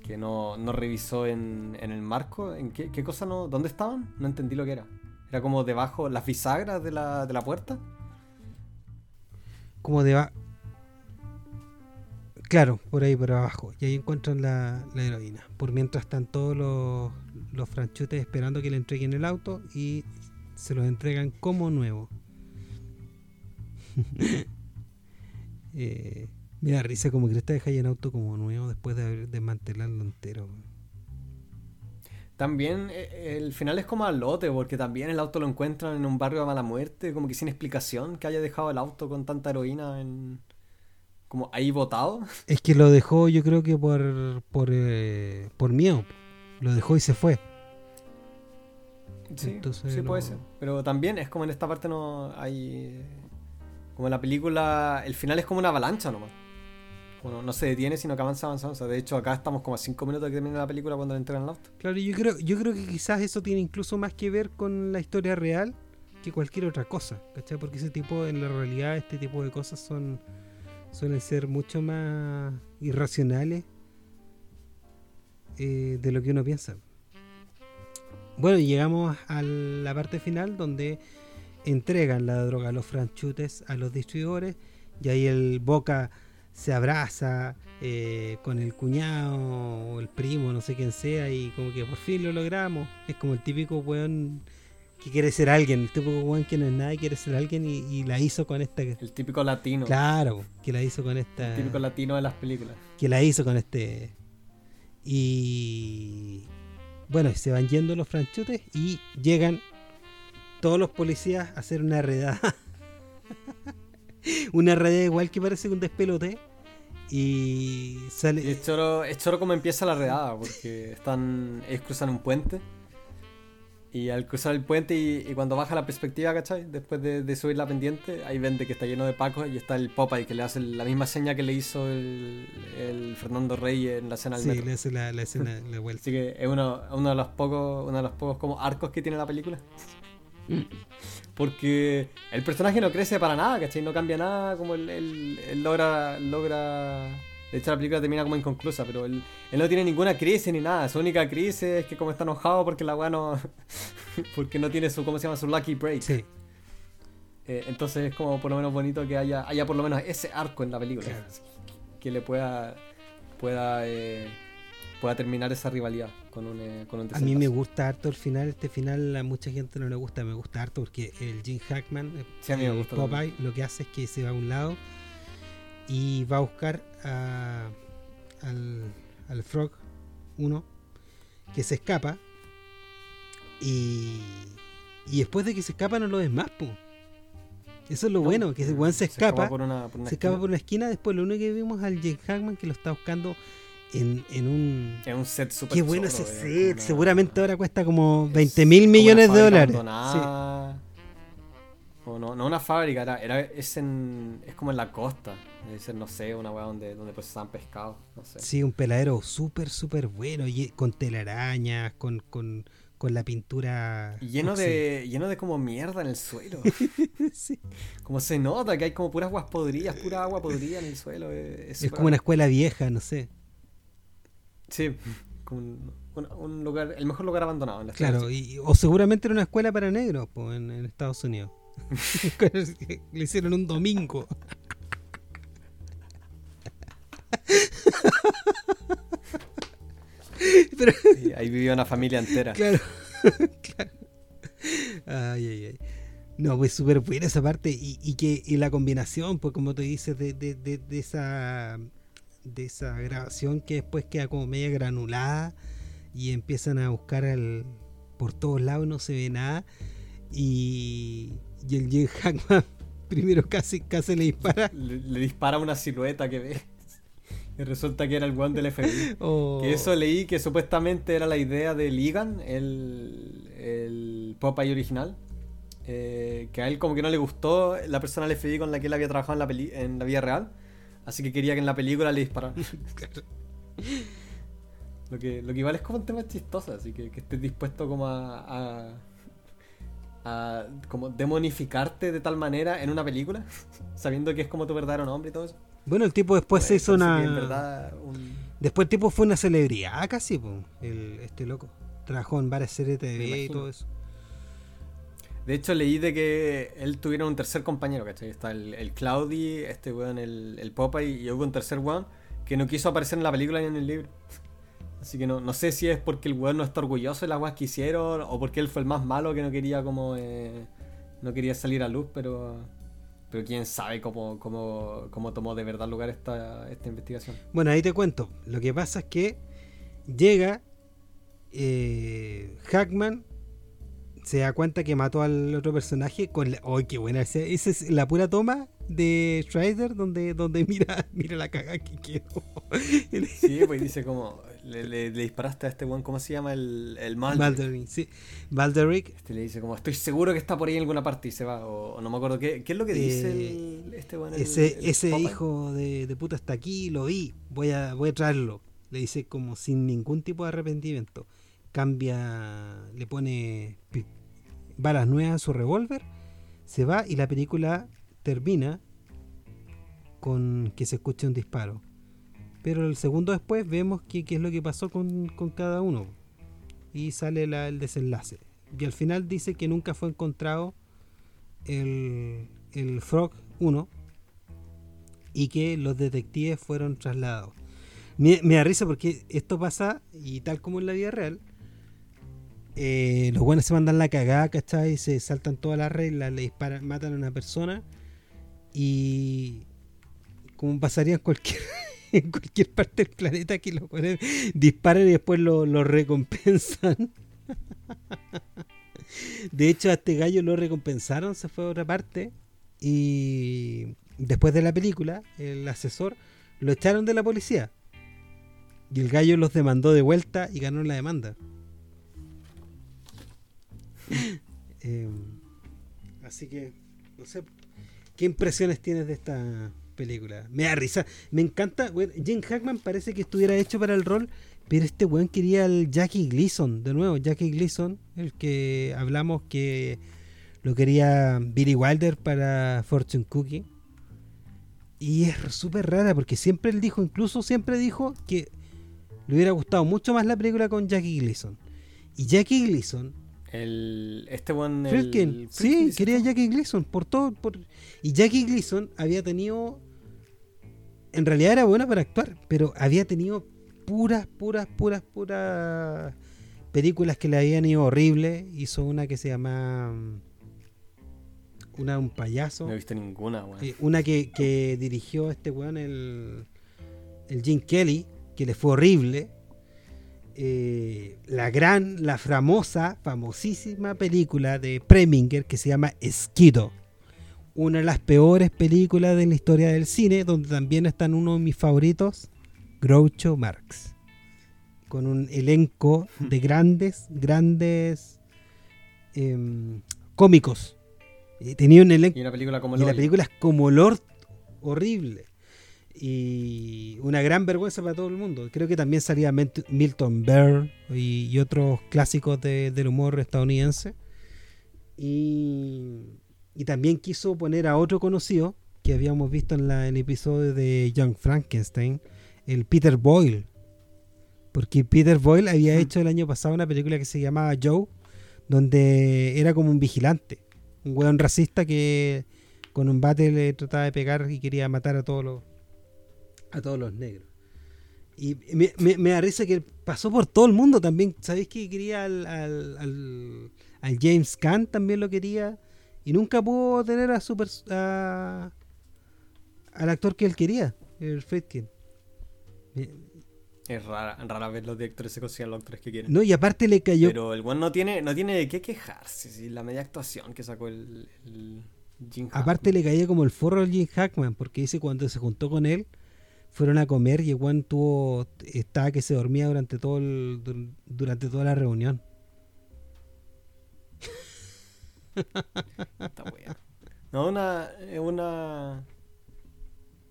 Que no, revisó en, el marco. ¿En qué, cosa no? ¿Dónde estaban? No entendí lo que era. Era como debajo, las bisagras de la, de la puerta. Como debajo. Claro, por ahí por abajo. Y ahí encuentran la, heroína. Por mientras están todos los, los franchutes esperando que le entreguen el auto y se los entregan como nuevo. eh, mira, risa como que está deja en auto como nuevo después de haber desmantelarlo entero. También eh, el final es como al lote, porque también el auto lo encuentran en un barrio de mala muerte, como que sin explicación que haya dejado el auto con tanta heroína en como ahí botado. Es que lo dejó yo creo que por por, eh, por miedo. Lo dejó y se fue. Sí, sí puede ser. Pero también es como en esta parte no hay. Como en la película, el final es como una avalancha nomás. Bueno, no se detiene, sino que avanza, avanza. De hecho, acá estamos como a 5 minutos de que termine la película cuando le entregan el. Claro, yo creo, yo creo que quizás eso tiene incluso más que ver con la historia real que cualquier otra cosa, ¿cachai? Porque ese tipo, en la realidad, este tipo de cosas son suelen ser mucho más irracionales eh, de lo que uno piensa. Bueno, llegamos a la parte final donde entregan la droga a los franchutes, a los distribuidores, y ahí el Boca se abraza eh, con el cuñado o el primo, no sé quién sea, y como que por fin lo logramos. Es como el típico weón que quiere ser alguien, el típico weón que no es nada y quiere ser alguien y, la hizo con esta... El típico latino. Claro, que la hizo con esta... El típico latino de las películas. Que la hizo con este... Y bueno, se van yendo los franchutes y llegan todos los policías a hacer una redada. una redada igual que parece un despelote. Y sale. es, choro, es choro como empieza la redada, porque están. Ellos cruzan un puente y al cruzar el puente y, cuando baja la perspectiva, ¿cachai? Después de, subir la pendiente, ahí vende que está lleno de pacos y está el Popeye que le hace la misma seña que le hizo el, Fernando Rey en la escena del sí, le hace la, escena la vuelta. Así que es uno, uno, de los pocos, uno de los pocos como arcos que tiene la película. Porque el personaje no crece para nada, ¿cachai? No cambia nada, como él, logra, logra de hecho, la película termina como inconclusa, pero él, no tiene ninguna crisis ni nada. Su única crisis es que como está enojado porque la weá no. porque no tiene su. ¿Cómo se llama? Su lucky break. Sí. Eh, entonces es como por lo menos bonito que haya, haya por lo menos ese arco en la película. Que le pueda. pueda. Eh, pueda terminar esa rivalidad con un, eh, con A mí me gusta harto el final. Este final a mucha gente no le gusta. Me gusta harto porque el Jim Hackman, sí, a mí me gusta Popeye, lo que hace es que se va a un lado y va a buscar al, al Frog 1 que se escapa y, y después de que se escapa no lo ves más, Eso es lo bueno, que ese weón se escapa. por una, por una se escapa esquina. por una esquina. Después lo único que vimos al Jake Hackman que lo está buscando en, en un. Es un set super Qué bueno choro, ese es set. una- Seguramente ahora cuesta como es 20 mil millones de dólares. Sí. O no, no una fábrica, era, era- es, en, es como en la costa. Debe ser, no sé, una weá donde, donde procesaban pescado. No sé. Sí, un peladero súper, súper bueno. y con telarañas, con, con, con la pintura. Y lleno oxi- de, lleno de como mierda en el suelo. Sí. Como se nota que hay como puras aguas podridas, pura agua podrida en el suelo. Es, es Es como una escuela vieja, no sé. Sí, como un, un- un lugar, el mejor lugar abandonado en la. Claro, y, o seguramente era una escuela para negros po, en, en Estados Unidos. Le hicieron un domingo. Pero, Sí, ahí vivía una familia entera. claro, claro. Ay, ay, ay. No, pues súper buena esa parte y, y que y la combinación, pues como te dices, de, de, de, de esa de esa grabación que después queda como media granulada y empiezan a buscar al, por todos lados, no se ve nada y, y el Jim Hackman primero casi, casi le dispara. Le, le dispara una silueta que ve. Y resulta que era el one del FBI. o- Que eso leí que supuestamente era la idea de Ligan, el, el Popeye original. eh, que a él como que no le gustó la persona del FBI con la que él había trabajado en la, peli- en la vida real. Así que quería que en la película le dispararan. lo, que, lo que igual es como un tema chistoso, así que, que estés dispuesto como a, a, a como demonificarte de tal manera en una película, sabiendo que es como tu verdadero nombre y todo eso. Bueno, el tipo después se Pues, hizo una... en verdad un- Después el tipo fue una celebridad casi, po, el, este loco. Trabajó en varias series de TV y todo eso. De hecho, leí de que él tuviera un tercer compañero, ¿cachai? Está el, el Cloudy, este weón, el, el y hubo un tercer weón que no quiso aparecer en la película ni en el libro. Así que no, no sé si es porque el weón no está orgulloso de las weas que hicieron, o porque él fue el más malo que no quería como... eh, no quería salir a luz, pero... Pero quién sabe cómo, cómo, cómo tomó de verdad lugar esta, esta investigación. Bueno, ahí te cuento. Lo que pasa es que llega eh, Hackman, se da cuenta que mató al otro personaje con la... ¡Ay, qué buena! Esa es la pura toma de Schreider donde, donde mira, mira la caga que quedó. Sí, pues dice como... Le, le- le disparaste a este weón, ¿cómo se llama? El, el Mulder. Balderic, sí. Este le dice como, estoy seguro que está por ahí en alguna parte y se va. O, o no me acuerdo qué, qué es lo que dice Eh, el, este weón. el- ese, ese hijo de, de puta está aquí, lo vi, voy a, voy a traerlo. Le dice como sin ningún tipo de arrepentimiento. Cambia, le pone balas nuevas a su revólver, se va y la película termina con que se escuche un disparo. Pero el segundo después vemos qué es lo que pasó con, con cada uno. Y sale el desenlace. Y al final dice que nunca fue encontrado el, el Frog 1 y que los detectives fueron trasladados. Me, me da risa porque esto pasa, y tal como en la vida real, eh, los buenos se mandan la cagada, ¿cachai? Se saltan todas las reglas, le disparan, matan a una persona y como pasaría en cualquier, parte del planeta que los buenos disparan y después lo, lo recompensan. De hecho, a este gallo lo recompensaron, se fue a otra parte y después de la película, el asesor lo echaron de la policía. Y el gallo los demandó de vuelta y ganó la demanda. Eh, así que, no sé, ¿qué impresiones tienes de esta película? Me da risa, me encanta. Jim Hackman parece que estuviera hecho para el rol, pero este weón quería al Jackie Gleason, de nuevo, Jackie Gleason, el que hablamos que lo quería Billy Wilder para Fortune Cookie. Y es súper rara porque siempre él dijo, incluso siempre dijo que le hubiera gustado mucho más la película con Jackie Gleason. Y Jackie Gleason, El, este el- Friedkin, sí, quería. Jackie Gleason por todo. Por... Y Jackie Gleason había tenido. En realidad era buena para actuar, pero había tenido puras, puras, puras, puras películas que le habían ido horrible. Hizo una que se llama. mm, Una un payaso. No he visto ninguna, weón. Eh, una que, que dirigió este weón, el, el Jim Kelly, que le fue horrible. Eh, la gran, la famosa, famosísima película de Preminger que se llama Esquido. una de las peores películas de la historia del cine, donde también están uno de mis favoritos, Groucho Marx. Con un elenco de grandes, grandes em, cómicos. Tenía un elenco. Y una película como Y la película es como Lord horrible. Y una gran vergüenza para todo el mundo. Creo que también salía Milton Berle y, otros clásicos del humor estadounidense. Y, también quiso poner a otro conocido que habíamos visto en, la, el episodio de Young Frankenstein, el Peter Boyle. Porque Peter Boyle había hecho el año pasado una película que se llamaba Joe, donde era como un vigilante, un weón racista que con un bate le trataba de pegar y quería matar a todos los a todos los negros. Y me, me, da risa que pasó por todo el mundo también. ¿Sabéis que quería al, al, al, James Caan? También lo quería. Y nunca pudo tener a su al actor que él quería, el Friedkin. Es rara, rara vez los directores se consiguen los actores que quieren. No, y aparte le cayó. Pero el one no tiene, no tiene de qué quejarse. Si la media actuación que sacó el, Jim Hackman. Aparte le caía como el forro al Jim Hackman, porque dice cuando se juntó con él fueron a comer y el tuvo, estaba que se dormía durante todo durante toda la reunión. No, una, es una.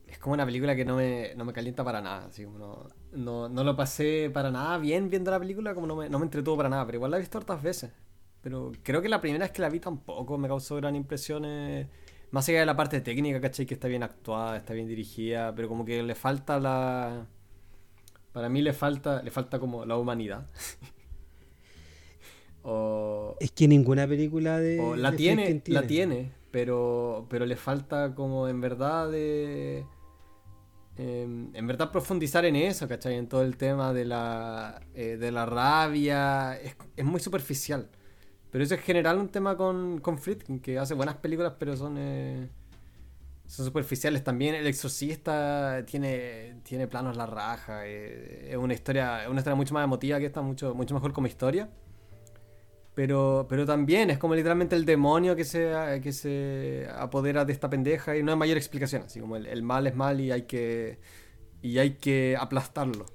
Es como una película que no me, no me calienta para nada. Así no, no, no, lo pasé para nada bien viendo la película, como no me, no me entretuvo para nada. Pero igual la he visto hartas veces. Pero creo que la primera vez que la vi tampoco me causó gran impresiones más allá de la parte técnica, ¿cachai? Que está bien actuada, está bien dirigida, pero como que le falta la... Para mí le falta, le falta como la humanidad. o, es que ninguna película de... la tiene, la tiene, pero, pero le falta como en verdad de... Em, en verdad profundizar en eso, ¿cachai? En todo el tema de la, eh, de la rabia. Es, es muy superficial. Pero eso es general un tema con, con Friedkin, que hace buenas películas, pero son, eh, son superficiales también. El exorcista tiene, tiene planos la raja. Eh, es una historia, una historia mucho más emotiva que esta, mucho, mucho mejor como historia. Pero, pero también es como literalmente el demonio que se, que se apodera de esta pendeja y no hay mayor explicación. Así como el, mal es mal y hay que, y hay que aplastarlo.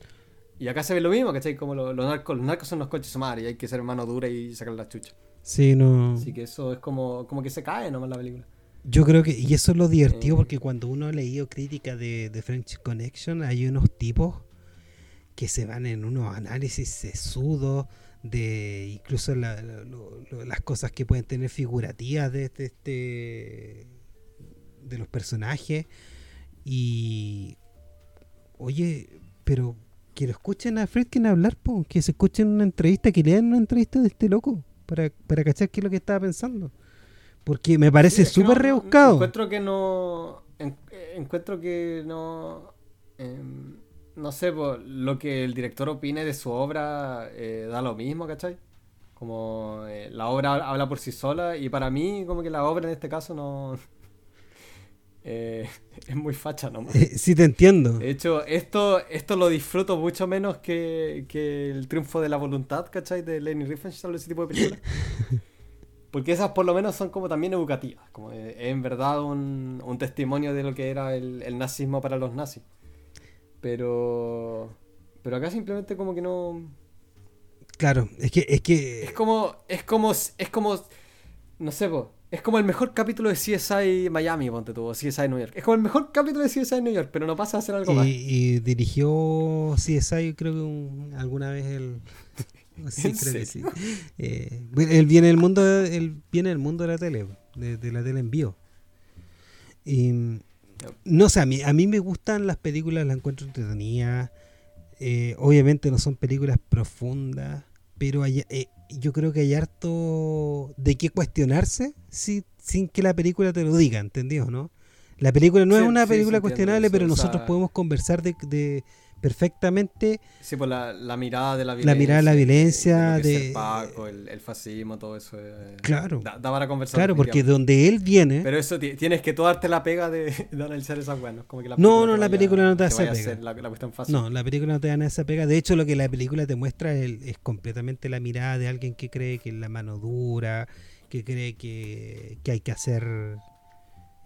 Y acá se ve lo mismo, ¿cachai? Como los, narcos, los narcos son los coches sumares y hay que ser mano dura y sacar la chucha. Sí, no. Así que eso es como, como que se cae nomás la película. Yo creo que, y eso es lo divertido, eh. porque cuando uno ha leído críticas de, de, French Connection, hay unos tipos que se van en unos análisis sesudos de incluso las cosas que pueden tener figurativas de, este de los personajes y oye pero que lo escuchen a Friedkin hablar que se escuchen una entrevista que lean una entrevista de este loco para, para cachar qué es lo que estaba pensando. Porque me parece súper rebuscado. Encuentro que no. encuentro que no. Em, no sé, lo que el director opine de su obra eh, da lo mismo, ¿cachai? Como eh, la obra habla por sí sola y para mí, como que la obra en este caso no. Eh, es muy facha nomás. sí, te entiendo. De hecho, esto, esto lo disfruto mucho menos que, que el triunfo de la voluntad, ¿cachai? De Lenny Riefenstahl, ese tipo de películas. Porque esas por lo menos son como también educativas. Como es en verdad un, un, testimonio de lo que era el, el, nazismo para los nazis. Pero. Pero acá simplemente como que no. Claro, es que. Es, que... es como. Es como. Es como. No sé, pues es como el mejor capítulo de CSI Miami, ponte tú, o CSI New York. Es como el mejor capítulo de CSI New York, pero no pasa a hacer algo y, más. Y dirigió CSI, creo que alguna vez él. sí, creo que sí. Eh, él viene del mundo, él viene del mundo de la tele, de, la tele en vivo. Y, no sé, a mí, a mí me gustan las películas, las encuentro entretenidas. Eh, obviamente no son películas profundas, pero hay, eh, yo creo que hay harto de qué cuestionarse si, sin que la película te lo diga, ¿entendido? ¿no? La película no es una película cuestionable, pero nosotros podemos conversar de, perfectamente. Sí, pues la, mirada de la violencia. La mirada de la violencia. De, el, fascismo, todo eso. claro. Da, para conversar. Claro, porque donde él viene. Pero eso tienes que tú darte la pega de, analizar esas buenas. Como que la no, no, la película no te hace pega. La, No, la película no te da esa pega. De hecho, lo que la película te muestra es, es completamente la mirada de alguien que cree que es la mano dura, que cree que, que hay que hacer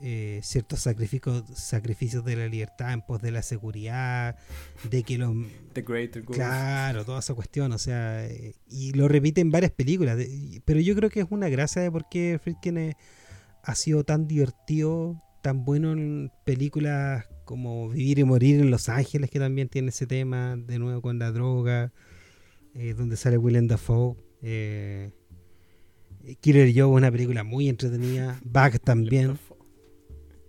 eh, ciertos sacrificios, sacrificios de la libertad en pos de la seguridad, de que los... The Greater Good. Claro, toda esa cuestión, o sea, eh, y lo repite en varias películas, de- pero yo creo que es una gracia de por qué Friedkin eh, ha sido tan divertido, tan bueno en películas como Vivir y Morir en Los Ángeles, que también tiene ese tema, de nuevo con la droga, eh, donde sale Willem Dafoe. Eh, Killer Joe es una película muy entretenida, Bug también.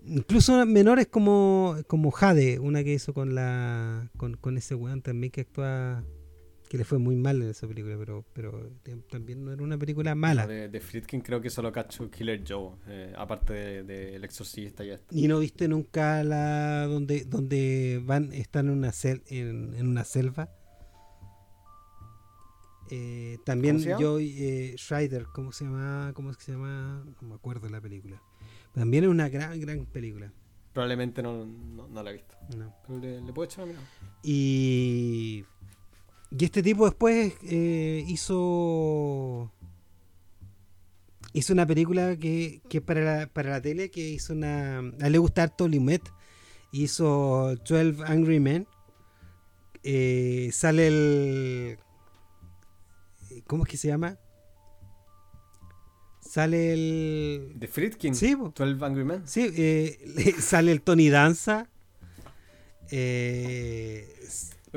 Incluso menores como, como Jade, una que hizo con la con, con ese weón también que actúa que le fue muy mal en esa película, pero pero te- también no era una película mala. De, de Friedkin creo que solo cacho Killer Joe, eh, aparte de, de El Exorcista y esto. Y no viste nunca la donde donde van están en una sel, en, en una selva. Eh, también. Joy eh, Schreider, ¿cómo se llama? ¿Cómo es que se llama? No me acuerdo la película. También es una gran gran película. Probablemente no, no, no la he visto. No. Pero le, le puedo echar una mirada. Y, y este tipo después eh, hizo hizo una película que, que para, la, para la tele que hizo una a él le gusta harto Lumet hizo 12 Angry Men Eh, sale el ¿cómo es que se llama? Sale el De Friedkin. sí, po. 12 Angry Men. Sí, eh, le- sale el Tony Danza. Eh,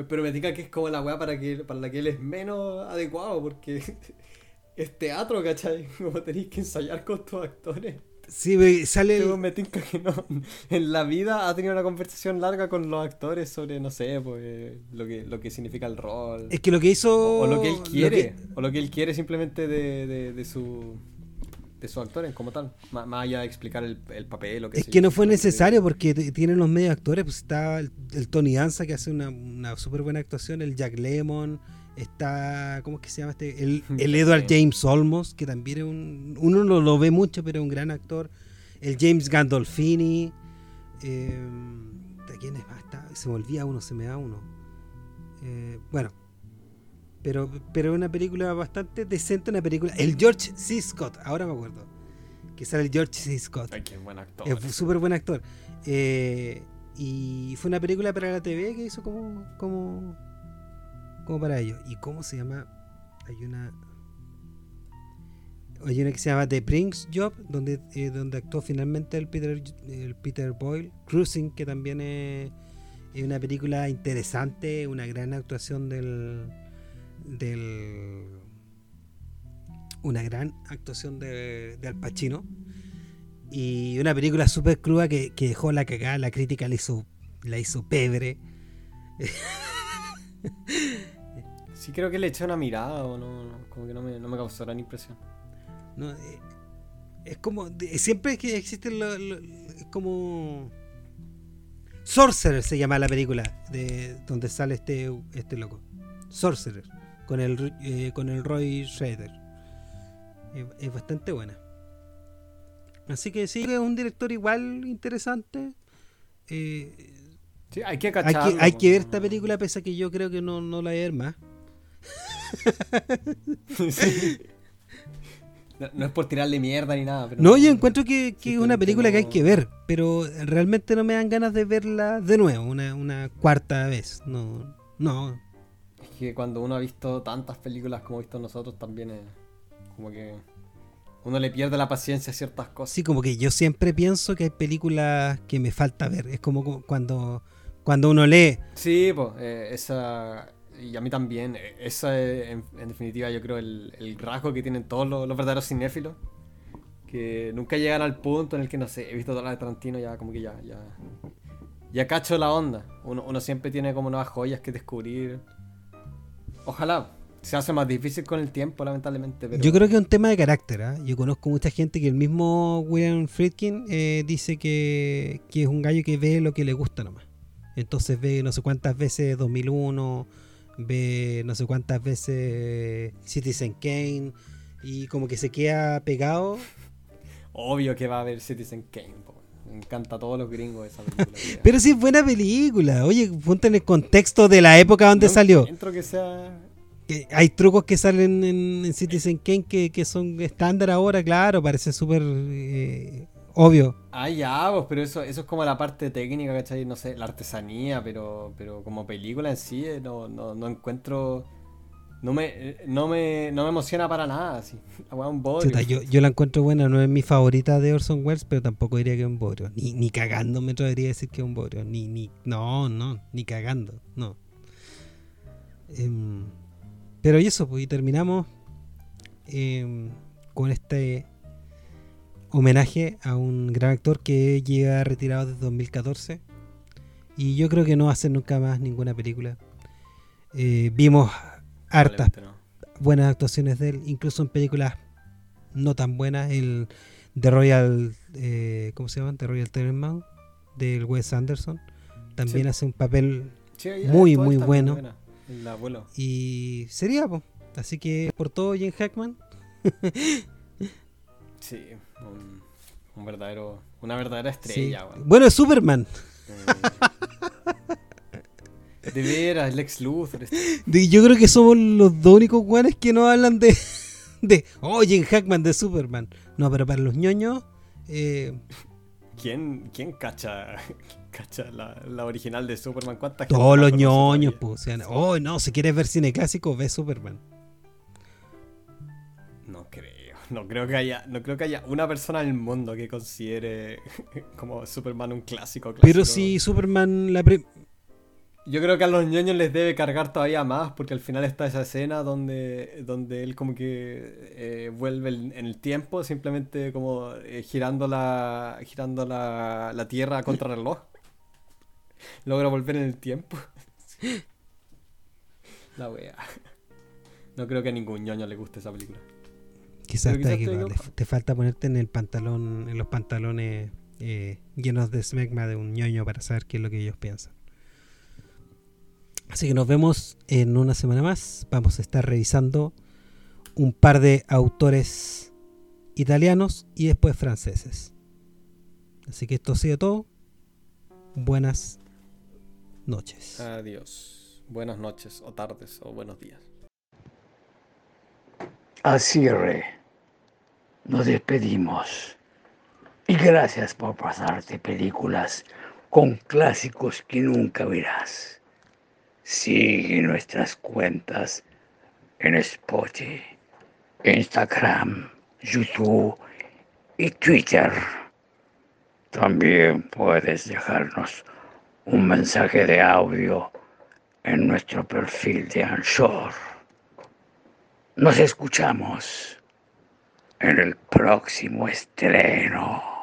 Pero me diga que es como la weá para, que, para la que él es menos adecuado, porque es teatro, ¿cachai? Como tenéis que ensayar con tus actores. sí, sale Luego el, me tinca que no. En la vida ha tenido una conversación larga con los actores sobre, no sé, pues, lo que, lo que significa el rol. Es que lo que hizo. O, o lo que él quiere. que- O lo que él quiere simplemente de, de, de su. De sus actores como tal. Má- Más allá de explicar el, el papel o qué es que yo, no fue necesario porque tienen los medios actores. Pues está el, el Tony Danza que hace una, una súper buena actuación. El Jack Lemon. Está. ¿Cómo es que se llama este? El, el Edward. James Olmos, que también es un. Uno no lo ve mucho, pero es un gran actor. El James Gandolfini. Eh, ¿De quién es más? Está- se me olvida uno, se me da uno. Eh, bueno. Pero, pero es una película bastante decente, una película. El George C. Scott, ahora me acuerdo. Que sale el George C. Scott. Ay, qué buen actor. Es súper buen actor. Eh, y fue una película para la TV que hizo como, como, como para ellos. ¿Y cómo se llama? Hay una. Hay una que se llama The Prince Job, donde, eh, donde actuó finalmente el Peter, el Peter Boyle. Cruising, que también es, es una película interesante, una gran actuación del. Del una gran actuación de, de Al Pacino. Y una película súper cruda que, que dejó la cagada, la crítica la hizo, la hizo pebre. Sí, creo que le eché una mirada o no, no, como que no me, no me causó gran impresión. No, eh, es como. de- siempre que existe lo, lo- es como. Sorcerer se llama la película de donde sale este, este loco. Sorcerer. Con el, eh, con el Roy Schrader. Es, es bastante buena. Así que sí, es un director igual interesante. Eh, Sí, hay que hay cacharlo. que, hay que ver no- esta película, pese a que yo creo que no, no la voy a ver más. Sí. No, no es por tirarle mierda ni nada. Pero No, yo encuentro que, que es una película que hay que ver, pero realmente no me dan ganas de verla de nuevo, una, una cuarta vez. No, no. Que cuando uno ha visto tantas películas como visto nosotros, también es como que uno le pierde la paciencia a ciertas cosas. Sí, como que yo siempre pienso que hay películas que me falta ver. Es como cu- cuando, cuando uno lee. Sí, pues, esa. Y a mí también. eh, Esa es, en, en definitiva, yo creo, el, el rasgo que tienen todos los, los verdaderos cinéfilos. Que nunca llegan al punto en el que, no sé, he visto todas las de Tarantino, ya como que ya. Ya, ya cacho la onda. Uno, uno siempre tiene como nuevas joyas que descubrir. Ojalá. Se hace más difícil con el tiempo, lamentablemente. Pero... Yo creo que es un tema de carácter. ¿ah? Yo conozco mucha gente que el mismo William Friedkin eh, dice que, que es un gallo que ve lo que le gusta nomás. Entonces ve no sé cuántas veces 2001, ve no sé cuántas veces Citizen Kane y como que se queda pegado. Obvio que va a haber Citizen Kane. po. Me encanta a todos los gringos esa película. Pero sí es buena película. Oye, ponte en el contexto de la época donde No salió. encuentro que sea. Que hay trucos que salen en, en Citizen Kane que, que son estándar ahora, claro, parecen súper eh, obvio. Ah, ya, pues, pero eso, eso es como la parte técnica, ¿cachai? No sé, la artesanía, pero, pero como película en sí, eh, no, no, no encuentro. No me, no, me, no me emociona para nada, así. Un bodrio. yo, yo, la encuentro buena, no es mi favorita de Orson Welles, pero tampoco diría que es un bodrio. Ni, ni cagando me atrevería a decir que es un bodrio. Ni, ni, no, no, ni cagando, no. Em, pero y eso, pues, y terminamos em, con este homenaje a un gran actor que llega retirado desde 2014. Y yo creo que no va a hacer nunca más ninguna película. Eh, vimos hartas buenas actuaciones de él, incluso en películas no tan buenas. El The Royal, eh, ¿cómo se llama? The Royal Tenenbaum, del Wes Anderson. También hace un papel muy, muy bueno. Y sería. Así que por todo, Jane Hackman. sí, un, verdadero, una verdadera estrella. Bueno, es Superman. Eh, de veras, Lex Luthor. Este. yo creo que somos los dos únicos guanes que no hablan de, de oh, Hackman de Superman. No, pero para los ñoños. Eh, ¿Quién, ¿Quién cacha cacha la, original de Superman. ¿Cuántas Todos los ñoños, pues. oh, no, si quieres ver cine clásico, ve Superman. No creo. No creo que haya, no creo que haya una persona en el mundo que considere como Superman un clásico. Pero si Superman la yo creo que a los ñoños les debe cargar todavía más, porque al final está esa escena donde, donde él como que eh, vuelve en el tiempo, simplemente como eh, girando la girando la, la tierra contra reloj logra volver en el tiempo. La wea. No creo que a ningún ñoño le guste esa película. Quizás, te, falta ponerte en el pantalón, en los pantalones eh, llenos de smegma de un ñoño para saber qué es lo que ellos piensan. Así que nos vemos en una semana más. Vamos a estar revisando un par de autores italianos y después franceses. Así que esto ha sido todo. Buenas noches. Adiós. Buenas noches, o tardes, o buenos días. Así cierre, nos despedimos. Y gracias por pasarte películas con clásicos que nunca verás. Sigue nuestras cuentas en Spotify, Instagram, YouTube y Twitter. También puedes dejarnos un mensaje de audio en nuestro perfil de Anchor. Nos escuchamos en el próximo estreno.